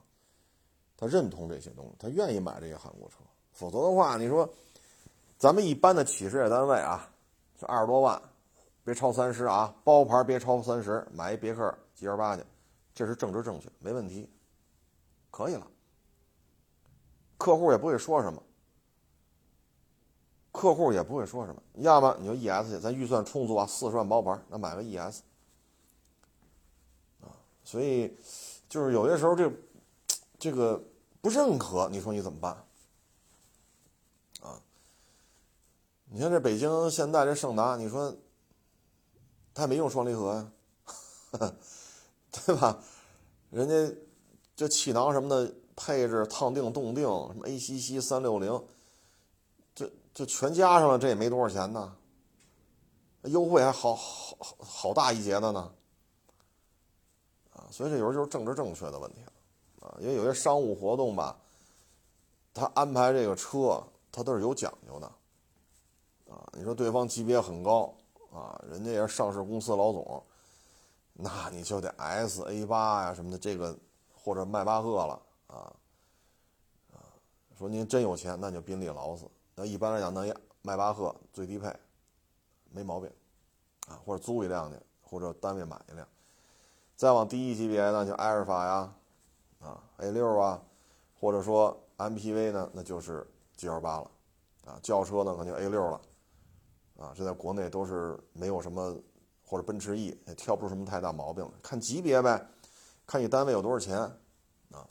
他认同这些东西，他愿意买这些韩国车，否则的话，你说咱们一般的企事业单位啊，就二十多万，别超三十啊，包牌别超三十，买一别克。G L 八去，这是政治正确，没问题，可以了。客户也不会说什么，客户也不会说什么。要么你就 E S 去，咱预算充足啊，四十万包牌，那买个 E S。啊，所以就是有些时候这这个不认可，你说你怎么办？啊，你看这北京现代这胜达，你说他也没用双离合呀，对吧？人家这气囊什么的配置、烫定、动定，什么 ACC 三六零，这这全加上了，这也没多少钱呢，优惠还好好好大一截的呢。啊，所以这有时候就是政治正确的问题了。啊，因为有些商务活动吧，他安排这个车，他都是有讲究的。啊，你说对方级别很高啊，人家也是上市公司老总，那你就得 S A 八呀什么的，这个或者迈巴赫了啊啊，说您真有钱，那就宾利、劳斯。那一般来讲，那迈巴赫最低配，没毛病啊，或者租一辆去，或者单位买一辆。再往低一级别呢，就埃尔法呀。啊，A 六啊，或者说 MPV 呢，那就是 G L 八了，啊，轿车呢肯定 A 六了，啊，这在国内都是没有什么，或者奔驰 E 也挑不出什么太大毛病，看级别呗，看你单位有多少钱，啊，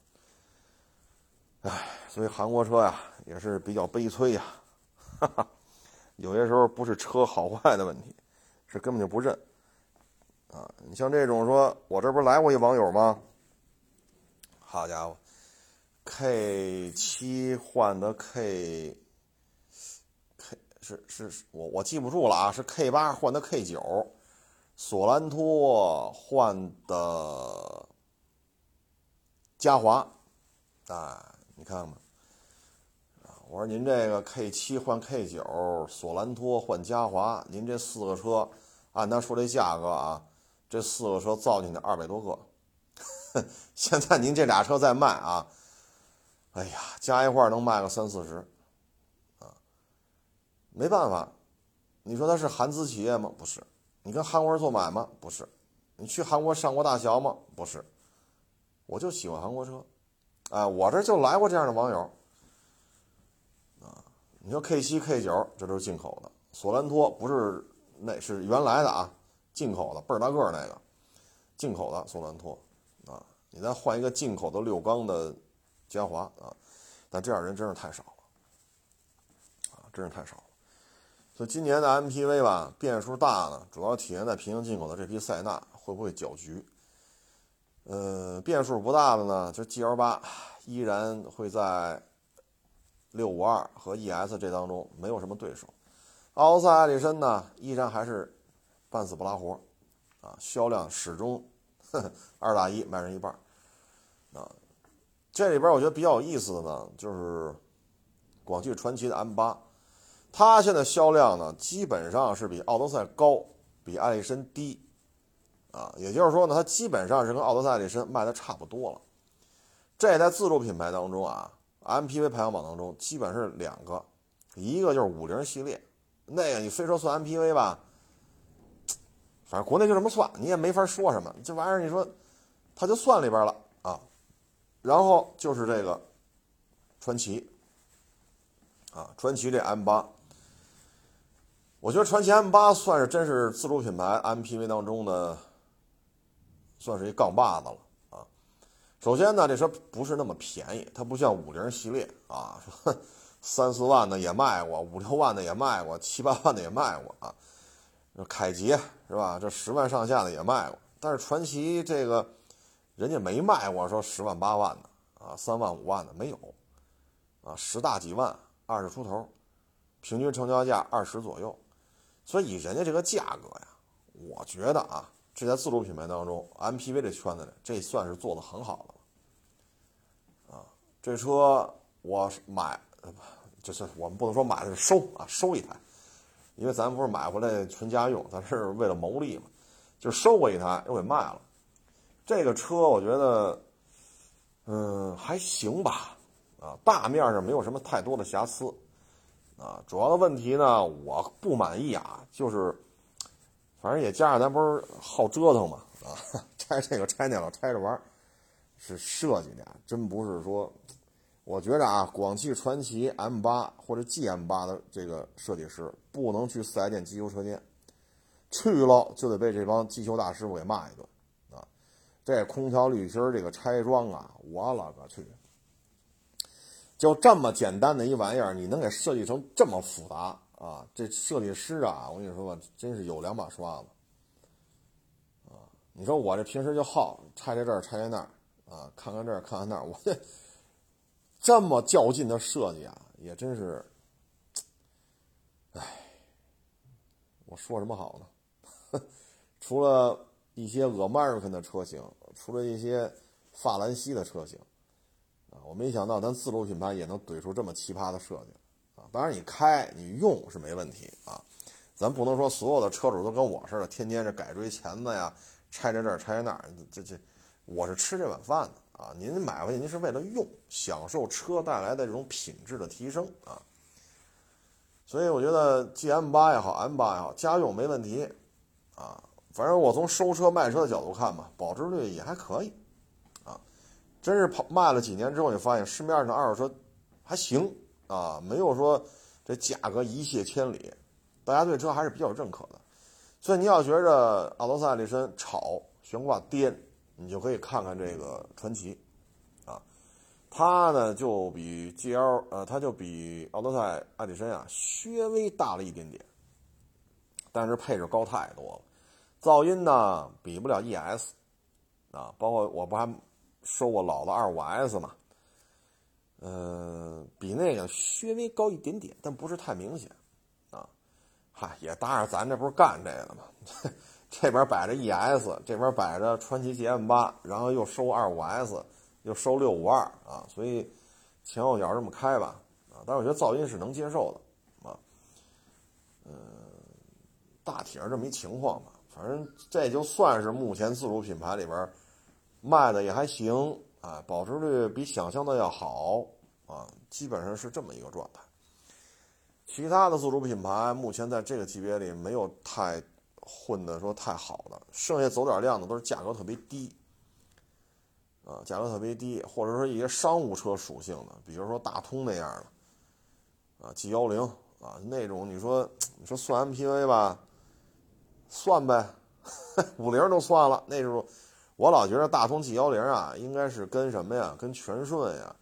唉，所以韩国车呀也是比较悲催呀，哈哈，有些时候不是车好坏的问题，是根本就不认，啊，你像这种说，我这不是来过一网友吗？好家伙，K 七换的 K 是是我我记不住了啊，是 K 八换的 K 九，索兰托换的嘉华，啊，你看看，啊我说您这个 K 七换 K 九，索兰托换嘉华，您这四个车，按他说这价格啊，这四个车造进去二百多个。[laughs] 现在您这俩车在卖啊，哎呀，加一块能卖个三四十，没办法，你说它是韩资企业吗？不是，你跟韩国人做买卖不是，你去韩国上过大学吗？不是，我就喜欢韩国车，啊，我这就来过这样的网友，啊，你说 K 七 K 九这都是进口的，索兰托不是那是原来的啊，进口的倍儿大个那个，进口的索兰托啊。你再换一个进口的六缸的嘉华啊，但这样人真是太少了，啊，真是太少了。所以今年的 MPV 吧，变数大呢，主要体现在平行进口的这批塞纳会不会搅局。呃，变数不大的呢，就 GL 八依然会在六五二和 ES 这当中没有什么对手。奥赛艾力绅呢，依然还是半死不拉活，啊，销量始终二打一卖人一半。啊，这里边我觉得比较有意思的呢，就是广汽传祺的 M 八，它现在销量呢基本上是比奥德赛高，比艾力绅低，啊，也就是说呢，它基本上是跟奥德赛、艾力绅卖的差不多了。这在自主品牌当中啊，MPV 排行榜当中基本是两个，一个就是五菱系列，那个你非说算 MPV 吧，反正国内就这么算，你也没法说什么，这玩意儿你说它就算里边了啊。然后就是这个传奇啊，传奇这 M 八，我觉得传祺 M 八算是真是自主品牌 MPV 当中的，算是一杠把子了啊。首先呢，这车不是那么便宜，它不像五菱系列啊，说 [laughs] 三四万的也卖过，五六万的也卖过，七八万的也卖过啊。凯捷是吧？这十万上下的也卖过，但是传奇这个。人家没卖过说十万八万的啊，三万五万的没有，啊十大几万，二十出头，平均成交价二十左右，所以人家这个价格呀，我觉得啊，这在自主品牌当中，MPV 这圈子里，这算是做的很好的了，啊，这车我买，就是我们不能说买是收啊，收一台，因为咱不是买回来纯家用，咱是为了牟利嘛，就收过一台又给卖了。这个车我觉得，嗯，还行吧，啊，大面上没有什么太多的瑕疵，啊，主要的问题呢，我不满意啊，就是，反正也加上咱不是好折腾嘛，啊，[laughs] 拆这个拆那个拆着玩，是设计的，真不是说，我觉着啊，广汽传祺 M 八或者 GM 八的这个设计师不能去四 S 店机修车间，去了就得被这帮机修大师傅给骂一顿啊。这空调滤芯这个拆装啊，我勒个去！就这么简单的一玩意儿，你能给设计成这么复杂啊？这设计师啊，我跟你说吧，真是有两把刷子啊！你说我这平时就好拆拆这儿拆拆那儿啊，看看这儿看看那儿，我这这么较劲的设计啊，也真是，唉，我说什么好呢？[laughs] 除了一些 American 的车型，除了一些法兰西的车型。我没想到咱自主品牌也能怼出这么奇葩的设计，啊！当然你开你用是没问题啊，咱不能说所有的车主都跟我似的，天天是改锥钳子呀，拆着这儿拆着那儿，这这，我是吃这碗饭的啊！您买回去您是为了用，享受车带来的这种品质的提升啊。所以我觉得 G M 八也好，M 八也好，家用没问题啊。反正我从收车卖车的角度看吧，保值率也还可以。真是跑卖了几年之后，你发现市面上二手车还行啊，没有说这价格一泻千里，大家对车还是比较认可的。所以你要觉着奥德赛力绅吵悬挂颠，你就可以看看这个传奇啊，它呢就比 GL 呃，它就比奥德赛艾力绅啊稍微大了一点点，但是配置高太多了，噪音呢比不了 ES 啊，包括我不还。收过老的二五 S 嘛，嗯，比那个稍微高一点点，但不是太明显，啊，嗨，也当然咱这不是干这个的嘛，这边摆着 ES，这边摆着传祺 GM 八，然后又收二五 S，又收六五二啊，所以前后脚这么开吧，啊，但是我觉得噪音是能接受的，啊，嗯，大体上这么一情况吧，反正这就算是目前自主品牌里边。卖的也还行啊，保值率比想象的要好啊，基本上是这么一个状态。其他的自主品牌目前在这个级别里没有太混的说太好的，剩下走点量的都是价格特别低啊，价格特别低，或者说一些商务车属性的，比如说大通那样的啊，G 幺零啊那种，你说你说算 MPV 吧，算呗，[laughs] 五菱都算了那时候。我老觉得大通 G 幺零啊，应该是跟什么呀？跟全顺呀，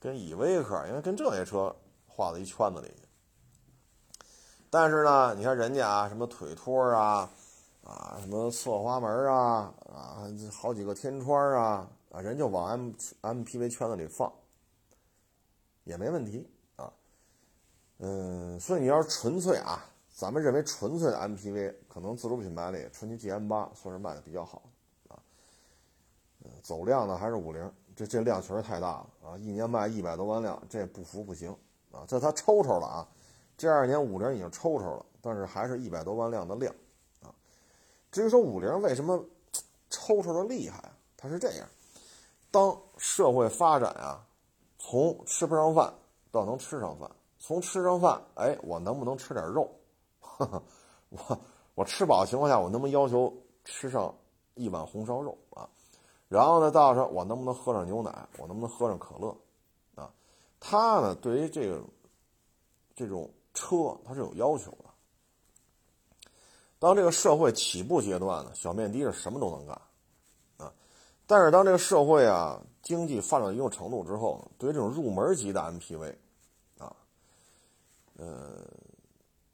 跟依维柯，应该跟这些车画到一圈子里。但是呢，你看人家啊，什么腿托啊，啊，什么侧滑门啊，啊，好几个天窗啊，啊，人就往 M MPV 圈子里放，也没问题啊。嗯，所以你要是纯粹啊，咱们认为纯粹的 MPV，可能自主品牌里传祺 GM 八算是卖的比较好。走量的还是五菱，这这量确实太大了啊！一年卖一百多万辆，这不服不行啊！这他抽抽了啊！这二年五菱已经抽抽了，但是还是一百多万辆的量啊！至于说五菱为什么抽抽的厉害啊？它是这样：当社会发展啊，从吃不上饭到能吃上饭，从吃上饭，哎，我能不能吃点肉？[laughs] 我我吃饱的情况下，我能不能要求吃上一碗红烧肉啊？然后呢，到时候我能不能喝上牛奶？我能不能喝上可乐？啊，他呢，对于这个这种车，他是有要求的。当这个社会起步阶段呢，小面的是什么都能干，啊，但是当这个社会啊经济发展到一定程度之后，对于这种入门级的 MPV，啊，呃，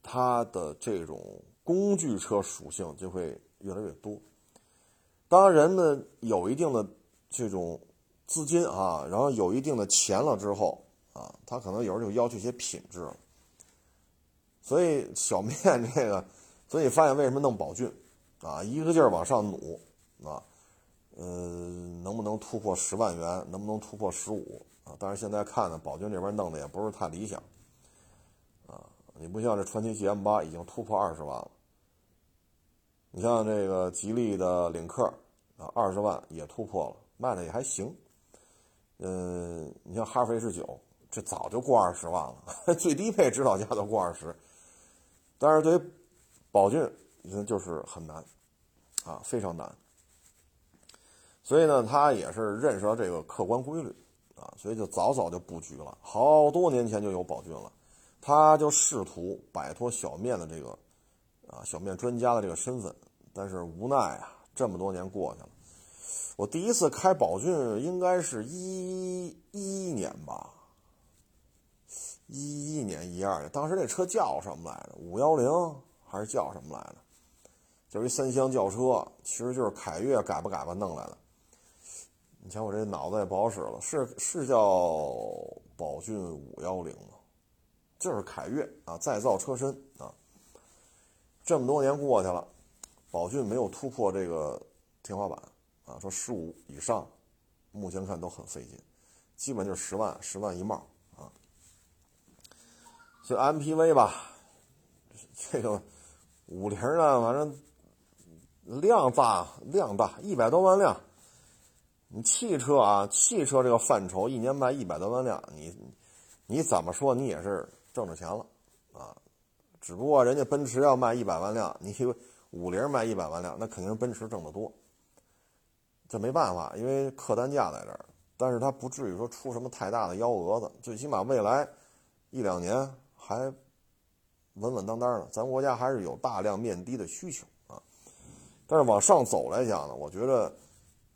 它的这种工具车属性就会越来越多。当人们有一定的这种资金啊，然后有一定的钱了之后啊，他可能有时候就要求一些品质了。所以小面这个，所以发现为什么弄宝骏啊，一个劲儿往上努啊，嗯，能不能突破十万元？能不能突破十五啊？但是现在看呢，宝骏这边弄的也不是太理想啊。你不像这传祺 GM 八已经突破二十万了。你像这个吉利的领克啊，二十万也突破了，卖的也还行。嗯，你像哈弗 H 九，这早就过二十万了，[laughs] 最低配指导价都过二十。但是对于宝骏，你看就是很难啊，非常难。所以呢，他也是认识到这个客观规律啊，所以就早早就布局了，好多年前就有宝骏了，他就试图摆脱小面的这个啊小面专家的这个身份。但是无奈啊，这么多年过去了，我第一次开宝骏应该是一一年吧，一一年、一二年，当时那车叫什么来着？五幺零还是叫什么来着？就是一三厢轿车，其实就是凯越改吧改吧弄来的。你瞧我这脑子也不好使了，是是叫宝骏五幺零吗？就是凯越啊，再造车身啊。这么多年过去了，宝骏没有突破这个天花板啊，说十五以上，目前看都很费劲，基本就是十万十万一帽啊。就 MPV 吧，这个五菱呢，反正量大量大，一百多万辆。你汽车啊，汽车这个范畴，一年卖一百多万辆，你你怎么说你也是挣着钱了啊？只不过人家奔驰要卖一百万辆，你五菱卖一百万辆，那肯定是奔驰挣得多。这没办法，因为客单价在这儿，但是它不至于说出什么太大的幺蛾子，最起码未来一两年还稳稳当当的。咱国家还是有大量面的的需求啊。但是往上走来讲呢，我觉得。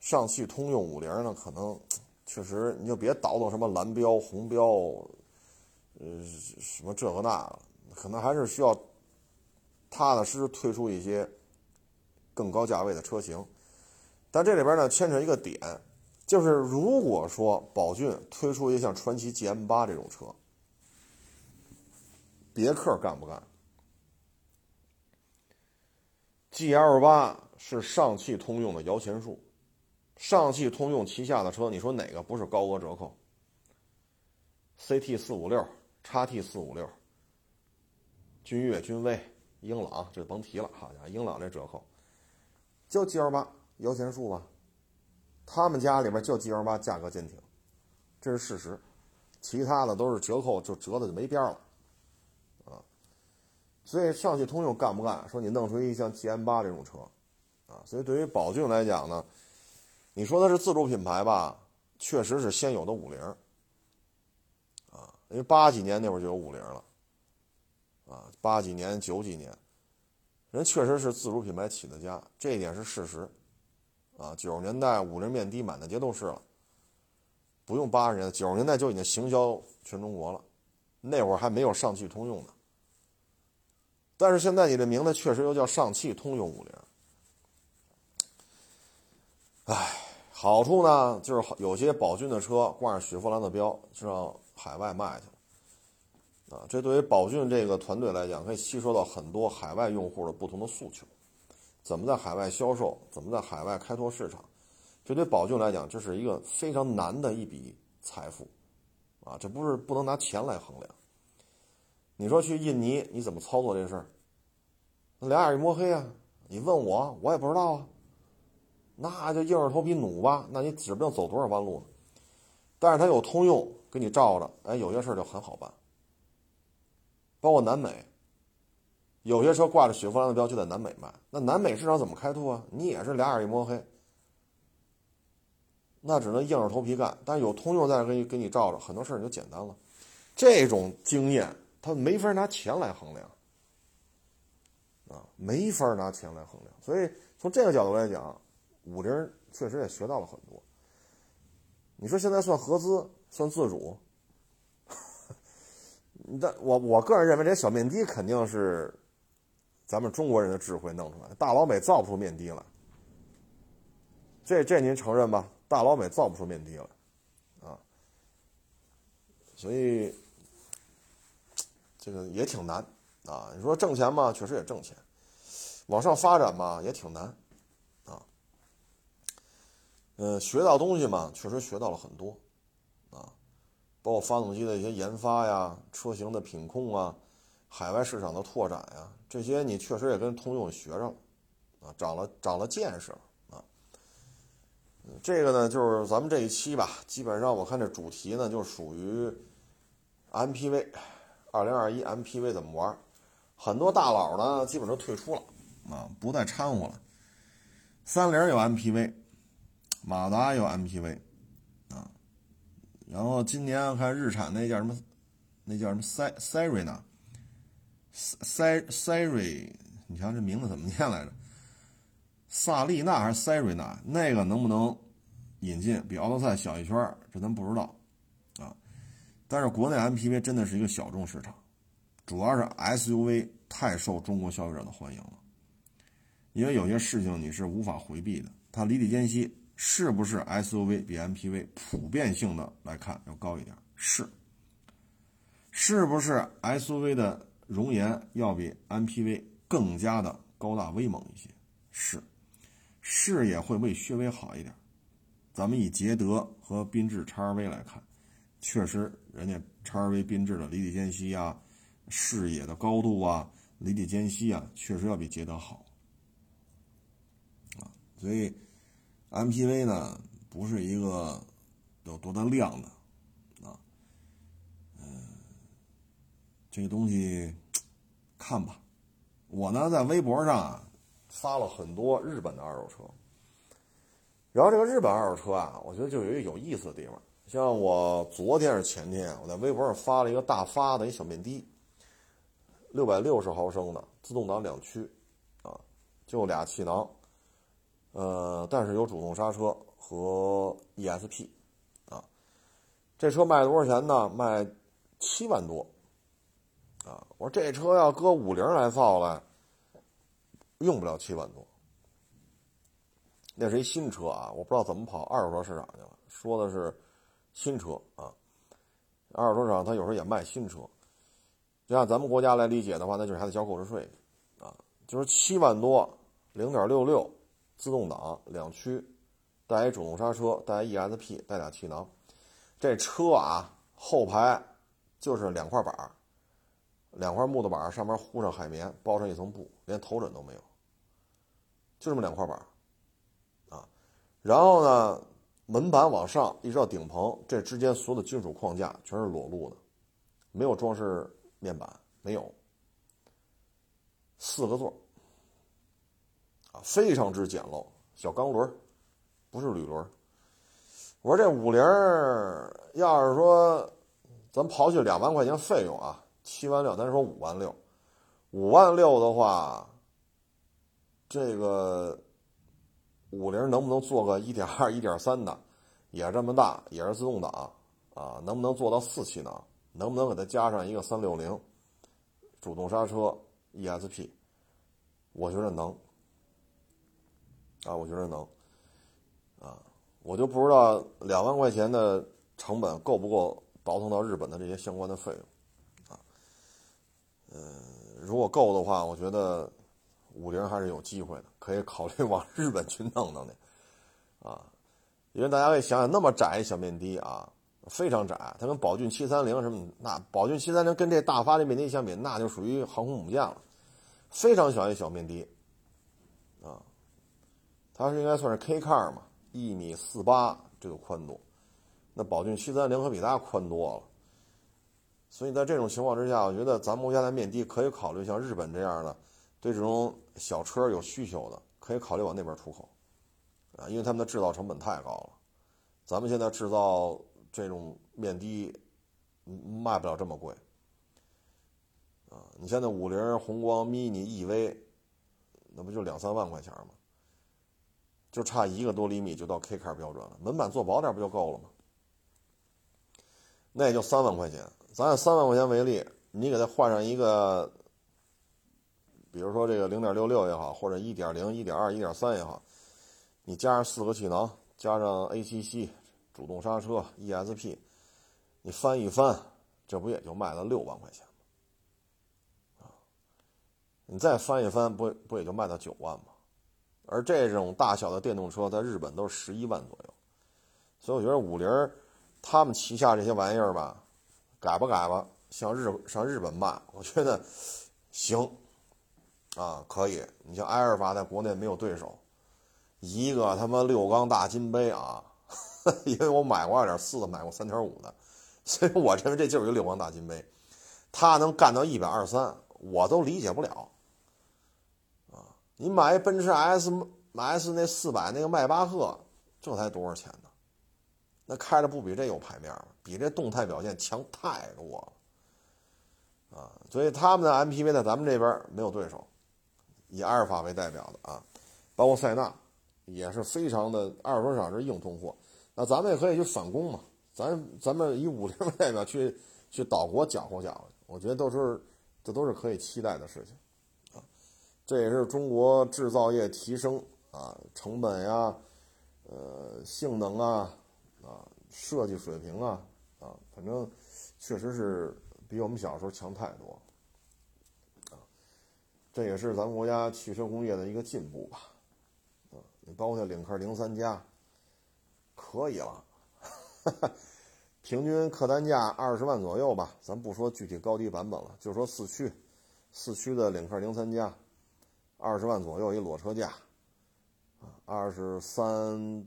上汽通用五菱呢，可能确实你就别倒腾什么蓝标、红标，呃，什么这个那，可能还是需要踏踏实实推出一些更高价位的车型。但这里边呢牵扯一个点，就是如果说宝骏推出一像传祺 GM 八这种车，别克干不干？GL 八是上汽通用的摇钱树。上汽通用旗下的车，你说哪个不是高额折扣？CT 四五六、叉 T 四五六、君越、君威、英朗，这甭提了。好家伙，英朗这折扣就 G L 八摇钱树吧？他们家里边就 G L 八价格坚挺，这是事实。其他的都是折扣，就折的就没边了啊。所以上汽通用干不干？说你弄出一像 G M 八这种车啊？所以对于宝骏来讲呢？你说的是自主品牌吧？确实是先有的五菱，啊，因为八几年那会儿就有五菱了，啊，八几年、九几年，人确实是自主品牌起的家，这一点是事实，啊，九十年代五菱面的满大街都是了，不用八十年代，九十年代就已经行销全中国了，那会儿还没有上汽通用呢，但是现在你的名字确实又叫上汽通用五菱。唉，好处呢，就是有些宝骏的车挂上雪佛兰的标，是让海外卖去。啊，这对于宝骏这个团队来讲，可以吸收到很多海外用户的不同的诉求。怎么在海外销售？怎么在海外开拓市场？这对宝骏来讲，这是一个非常难的一笔财富。啊，这不是不能拿钱来衡量。你说去印尼，你怎么操作这事儿？俩眼一摸黑啊！你问我，我也不知道啊。那就硬着头皮努吧，那你指不定走多少弯路呢。但是它有通用给你罩着，哎，有些事儿就很好办。包括南美，有些车挂着雪佛兰的标就在南美卖，那南美市场怎么开拓啊？你也是俩眼一摸黑，那只能硬着头皮干。但有通用在给你给你罩着，很多事儿就简单了。这种经验，他没法拿钱来衡量啊，没法拿钱来衡量。所以从这个角度来讲。五菱确实也学到了很多。你说现在算合资，算自主？但我我个人认为，这小面的肯定是咱们中国人的智慧弄出来。大老美造不出面的来，这这您承认吧？大老美造不出面的来，啊，所以这个也挺难啊。你说挣钱嘛，确实也挣钱；往上发展嘛，也挺难。啊。嗯，学到东西嘛，确实学到了很多，啊，包括发动机的一些研发呀，车型的品控啊，海外市场的拓展呀，这些你确实也跟通用学上了，啊，长了长了见识了啊。这个呢，就是咱们这一期吧，基本上我看这主题呢，就属于 MPV，二零二一 MPV 怎么玩？很多大佬呢，基本都退出了，啊，不再掺和了。三菱有 MPV。马达有 MPV，然后今年看日产那叫什么，那叫什么 S Siri 呢？S Siri，你瞧这名字怎么念来着？萨利娜还是 Siri 呢？那个能不能引进？比奥德赛小一圈，这咱不知道，啊。但是国内 MPV 真的是一个小众市场，主要是 SUV 太受中国消费者的欢迎了。因为有些事情你是无法回避的，它离地间隙是不是 SUV 比 MPV 普遍性的来看要高一点？是。是不是 SUV 的容颜要比 MPV 更加的高大威猛一些？是。视野会不会稍微好一点？咱们以捷德和缤智 XRV 来看。确实，人家 XRV 缤智的离地间隙啊，视野的高度啊，离地间隙啊，确实要比捷德好啊。所以，MPV 呢，不是一个有多大量的啊。嗯，这个东西看吧。我呢，在微博上，发了很多日本的二手车。然后这个日本二手车啊，我觉得就有一个有意思的地方。像我昨天是前天，我在微博上发了一个大发的一小面的，六百六十毫升的自动挡两驱，啊，就俩气囊，呃，但是有主动刹车和 ESP，啊，这车卖多少钱呢？卖七万多，啊，我说这车要搁五菱来造了，用不了七万多，那是一新车啊，我不知道怎么跑二手车市场去了，说的是。新车啊，二手车厂他有时候也卖新车，就按咱们国家来理解的话，那就是还得交购置税，啊，就是七万多，零点六六，自动挡两驱，带一主动刹车，带 ESP，带俩气囊，这车啊后排就是两块板儿两块木头板儿上面糊上海绵，包上一层布，连头枕都没有，就这么两块板儿啊，然后呢？门板往上一直到顶棚，这之间所有的金属框架全是裸露的，没有装饰面板，没有。四个座啊，非常之简陋，小钢轮，不是铝轮。我说这五菱要是说，咱刨去两万块钱费用啊，七万六，咱说五万六，五万六的话，这个。五菱能不能做个一点二、一点三的，也这么大，也是自动挡啊？能不能做到四气囊？能不能给它加上一个三六零主动刹车 ESP？我觉得能啊，我觉得能啊，我就不知道两万块钱的成本够不够倒腾到日本的这些相关的费用啊？嗯，如果够的话，我觉得。五菱还是有机会的，可以考虑往日本去弄弄去，啊，因为大家可以想想，那么窄一小面的啊，非常窄，它跟宝骏七三零什么，那宝骏七三零跟这大发这面的相比，那就属于航空母舰了，非常小一小面的，它是应该算是 K car 嘛，一米四八这个宽度，那宝骏七三零可比它宽多了，所以在这种情况之下，我觉得咱们国家的面的可以考虑像日本这样的。对这种小车有需求的，可以考虑往那边出口，啊，因为他们的制造成本太高了。咱们现在制造这种面的，卖不了这么贵，啊，你现在五菱宏光 mini EV，那不就两三万块钱吗？就差一个多厘米就到 K car 标准了，门板做薄点不就够了吗？那也就三万块钱，咱以三万块钱为例，你给它换上一个。比如说这个零点六六也好，或者一点零、一点二、一点三也好，你加上四个气囊，加上 ACC 主动刹车、ESP，你翻一翻，这不也就卖了六万块钱吗？啊，你再翻一翻，不不也就卖到九万吗？而这种大小的电动车在日本都是十一万左右，所以我觉得五菱他们旗下这些玩意儿吧，改吧改吧，向日上日本卖，我觉得行。啊，可以！你像埃尔法在国内没有对手，一个他妈六缸大金杯啊，[laughs] 因为我买过二点四的，买过三点五的，[laughs] 所以我认为这就是一个六缸大金杯，它能干到一百二三，我都理解不了。你买一奔驰 S，买 S 那四百那个迈巴赫，这才多少钱呢？那开着不比这有排面吗？比这动态表现强太多了。啊，所以他们的 MPV 在咱们这边没有对手。以阿尔法为代表的啊，包括塞纳，也是非常的二手车市场是硬通货。那咱们也可以去反攻嘛，咱咱们以五菱代表去去岛国搅和搅和，我觉得都是这都是可以期待的事情。这也是中国制造业提升啊成本呀，呃性能啊啊设计水平啊啊，反正确实是比我们小时候强太多啊。这也是咱们国家汽车工业的一个进步吧啊。你包括像领克零三加，可以了。[laughs] 平均客单价二十万左右吧，咱不说具体高低版本了，就说四驱，四驱的领克零三加，二十万左右一裸车价，啊，二十三，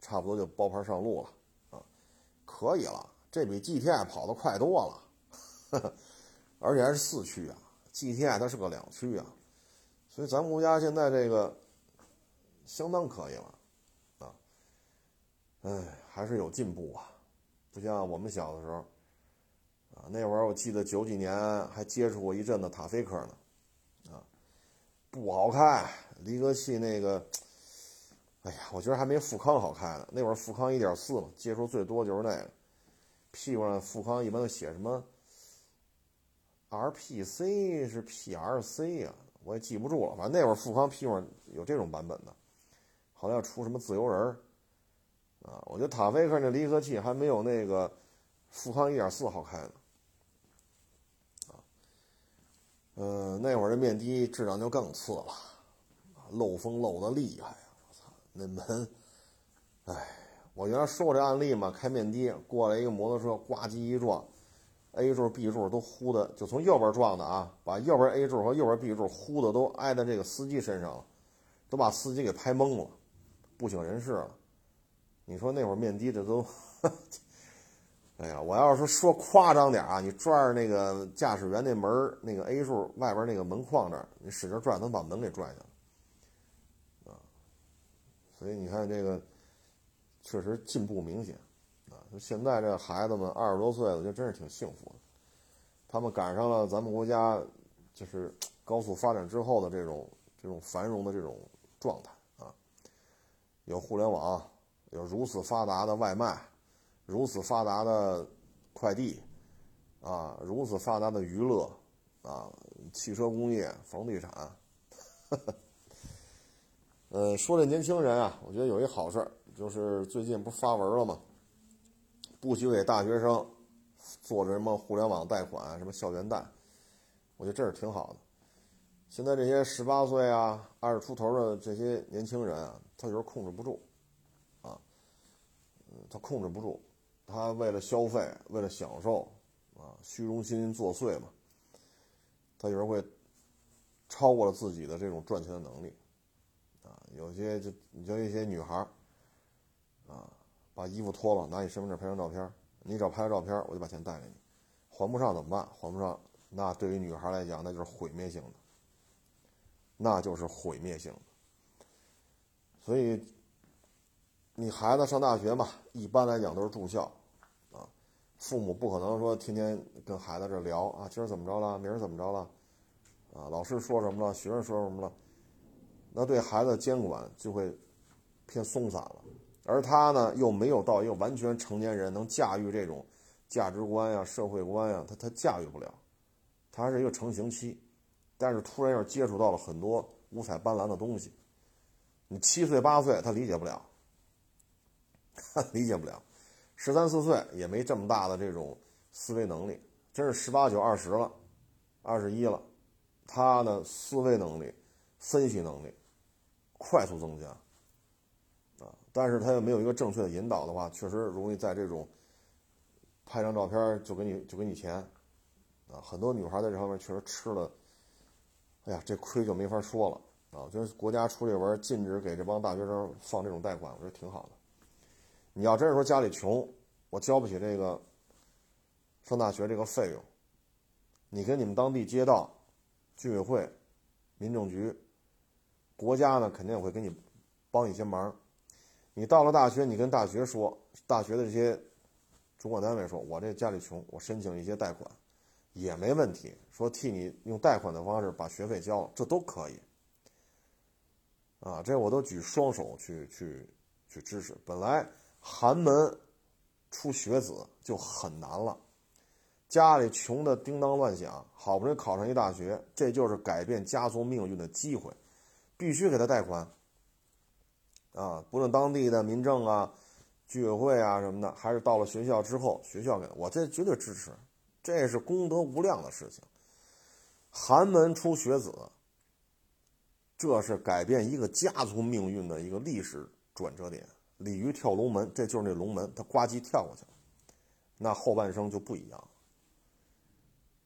差不多就包牌上路了，啊，可以了，这比 GTI 跑得快多了，[laughs] 而且还是四驱啊，GTI 它是个两驱啊，所以咱们国家现在这个相当可以了。啊哎，还是有进步啊，不像我们小的时候，啊，那会儿我记得九几年还接触过一阵子塔菲克呢，不好开，离合器那个，哎呀，我觉得还没富康好开呢。那会儿富康一点四嘛，接触最多就是那个，屁股上富康一般都写什么，RPC 是 PRC 呀，我也记不住了。反正那会儿富康屁股上有这种版本的，好像要出什么自由人儿。啊，我觉得塔菲克那离合器还没有那个富康1.4好开呢。啊，呃，那会儿的面的质量就更次了，漏风漏的厉害呀！我操，那门，哎，我原来说过这案例嘛，开面的过来一个摩托车，呱唧一撞，A 柱 B 柱都呼的，就从右边撞的啊，把右边 A 柱和右边 B 柱呼的都挨在这个司机身上了，都把司机给拍懵了，不省人事了。你说那会儿面的这都，[laughs] 哎呀，我要是说夸张点啊，你拽着那个驾驶员那门那个 A 柱外边那个门框这儿，你使劲拽，能把门给拽下来，啊，所以你看这个确实进步明显，啊，就现在这孩子们二十多岁了，就真是挺幸福的，他们赶上了咱们国家就是高速发展之后的这种这种繁荣的这种状态啊，有互联网。有如此发达的外卖，如此发达的快递，啊，如此发达的娱乐，啊，汽车工业、房地产，[laughs] 呃，说这年轻人啊，我觉得有一好事儿，就是最近不发文了吗？不许给大学生做什么互联网贷款、什么校园贷，我觉得这是挺好的。现在这些十八岁啊、二十出头的这些年轻人啊，他有时候控制不住啊。他控制不住，他为了消费，为了享受，啊，虚荣心作祟嘛，他有时候会超过了自己的这种赚钱的能力，啊，有些就你像一些女孩啊，把衣服脱了，拿你身份证拍张照片，你只要拍了照片，我就把钱贷给你，还不上怎么办？还不上，那对于女孩来讲，那就是毁灭性的，那就是毁灭性的，所以。你孩子上大学嘛，一般来讲都是住校，父母不可能说天天跟孩子这聊啊，今儿怎么着了，明儿怎么着了，啊，老师说什么了，学生说什么了，那对孩子监管就会偏松散了，而他呢又没有到一个完全成年人能驾驭这种价值观呀、社会观呀，他他驾驭不了，他是一个成型期，但是突然要接触到了很多五彩斑斓的东西，你七岁八岁他理解不了。[laughs] 理解不了，十三四岁也没这么大的这种思维能力，真是十八九、二十了，二十一了，他的思维能力、分析能力快速增加啊！但是他又没有一个正确的引导的话，确实容易在这种拍张照片就给你就给你钱啊！很多女孩在这方面确实吃了，哎呀，这亏就没法说了啊！我觉得国家出这文禁止给这帮大学生放这种贷款，我觉得挺好的。你要真是说家里穷，我交不起这个上大学这个费用，你跟你们当地街道、居委会、民政局、国家呢，肯定也会给你帮一些忙。你到了大学，你跟大学说，大学的这些主管单位说，我这家里穷，我申请一些贷款也没问题，说替你用贷款的方式把学费交了，这都可以。啊，这我都举双手去去去支持。本来。寒门出学子就很难了。家里穷的叮当乱响，好不容易考上一大学，这就是改变家族命运的机会，必须给他贷款。啊，不论当地的民政啊、居委会啊什么的，还是到了学校之后，学校给我这绝对支持，这是功德无量的事情。寒门出学子，这是改变一个家族命运的一个历史转折点。鲤鱼跳龙门，这就是那龙门，他呱唧跳过去了，那后半生就不一样。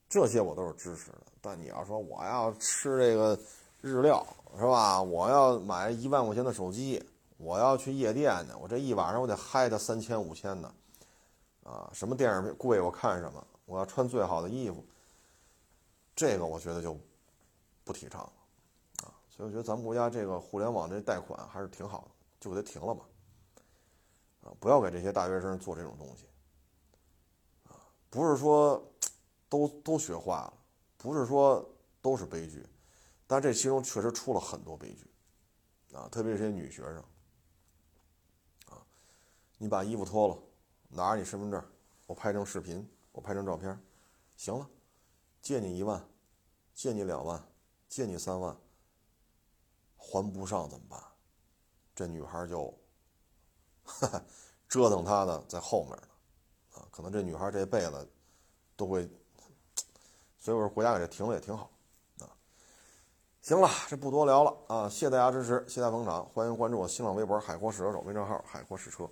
这些我都是支持的，但你要说我要吃这个日料是吧？我要买一万块钱的手机，我要去夜店呢，我这一晚上我得嗨他三千五千的，啊，什么电影贵我看什么，我要穿最好的衣服，这个我觉得就不提倡了，啊，所以我觉得咱们国家这个互联网这贷款还是挺好的，就给它停了吧，啊，不要给这些大学生做这种东西，啊，不是说。都都学坏了，不是说都是悲剧，但这其中确实出了很多悲剧，啊，特别是些女学生，啊，你把衣服脱了，拿着你身份证，我拍成视频，我拍成照片，行了，借你一万，借你两万，借你三万，还不上怎么办？这女孩就，哈哈，折腾他的在后面呢，啊，可能这女孩这辈子都会。[tsk] 所以我说，国家给这停了也挺好，啊，行了，这不多聊了啊！谢谢大家支持，谢谢大家捧场，欢迎关注我新浪微博“海阔试车手”微账号“海阔试车”。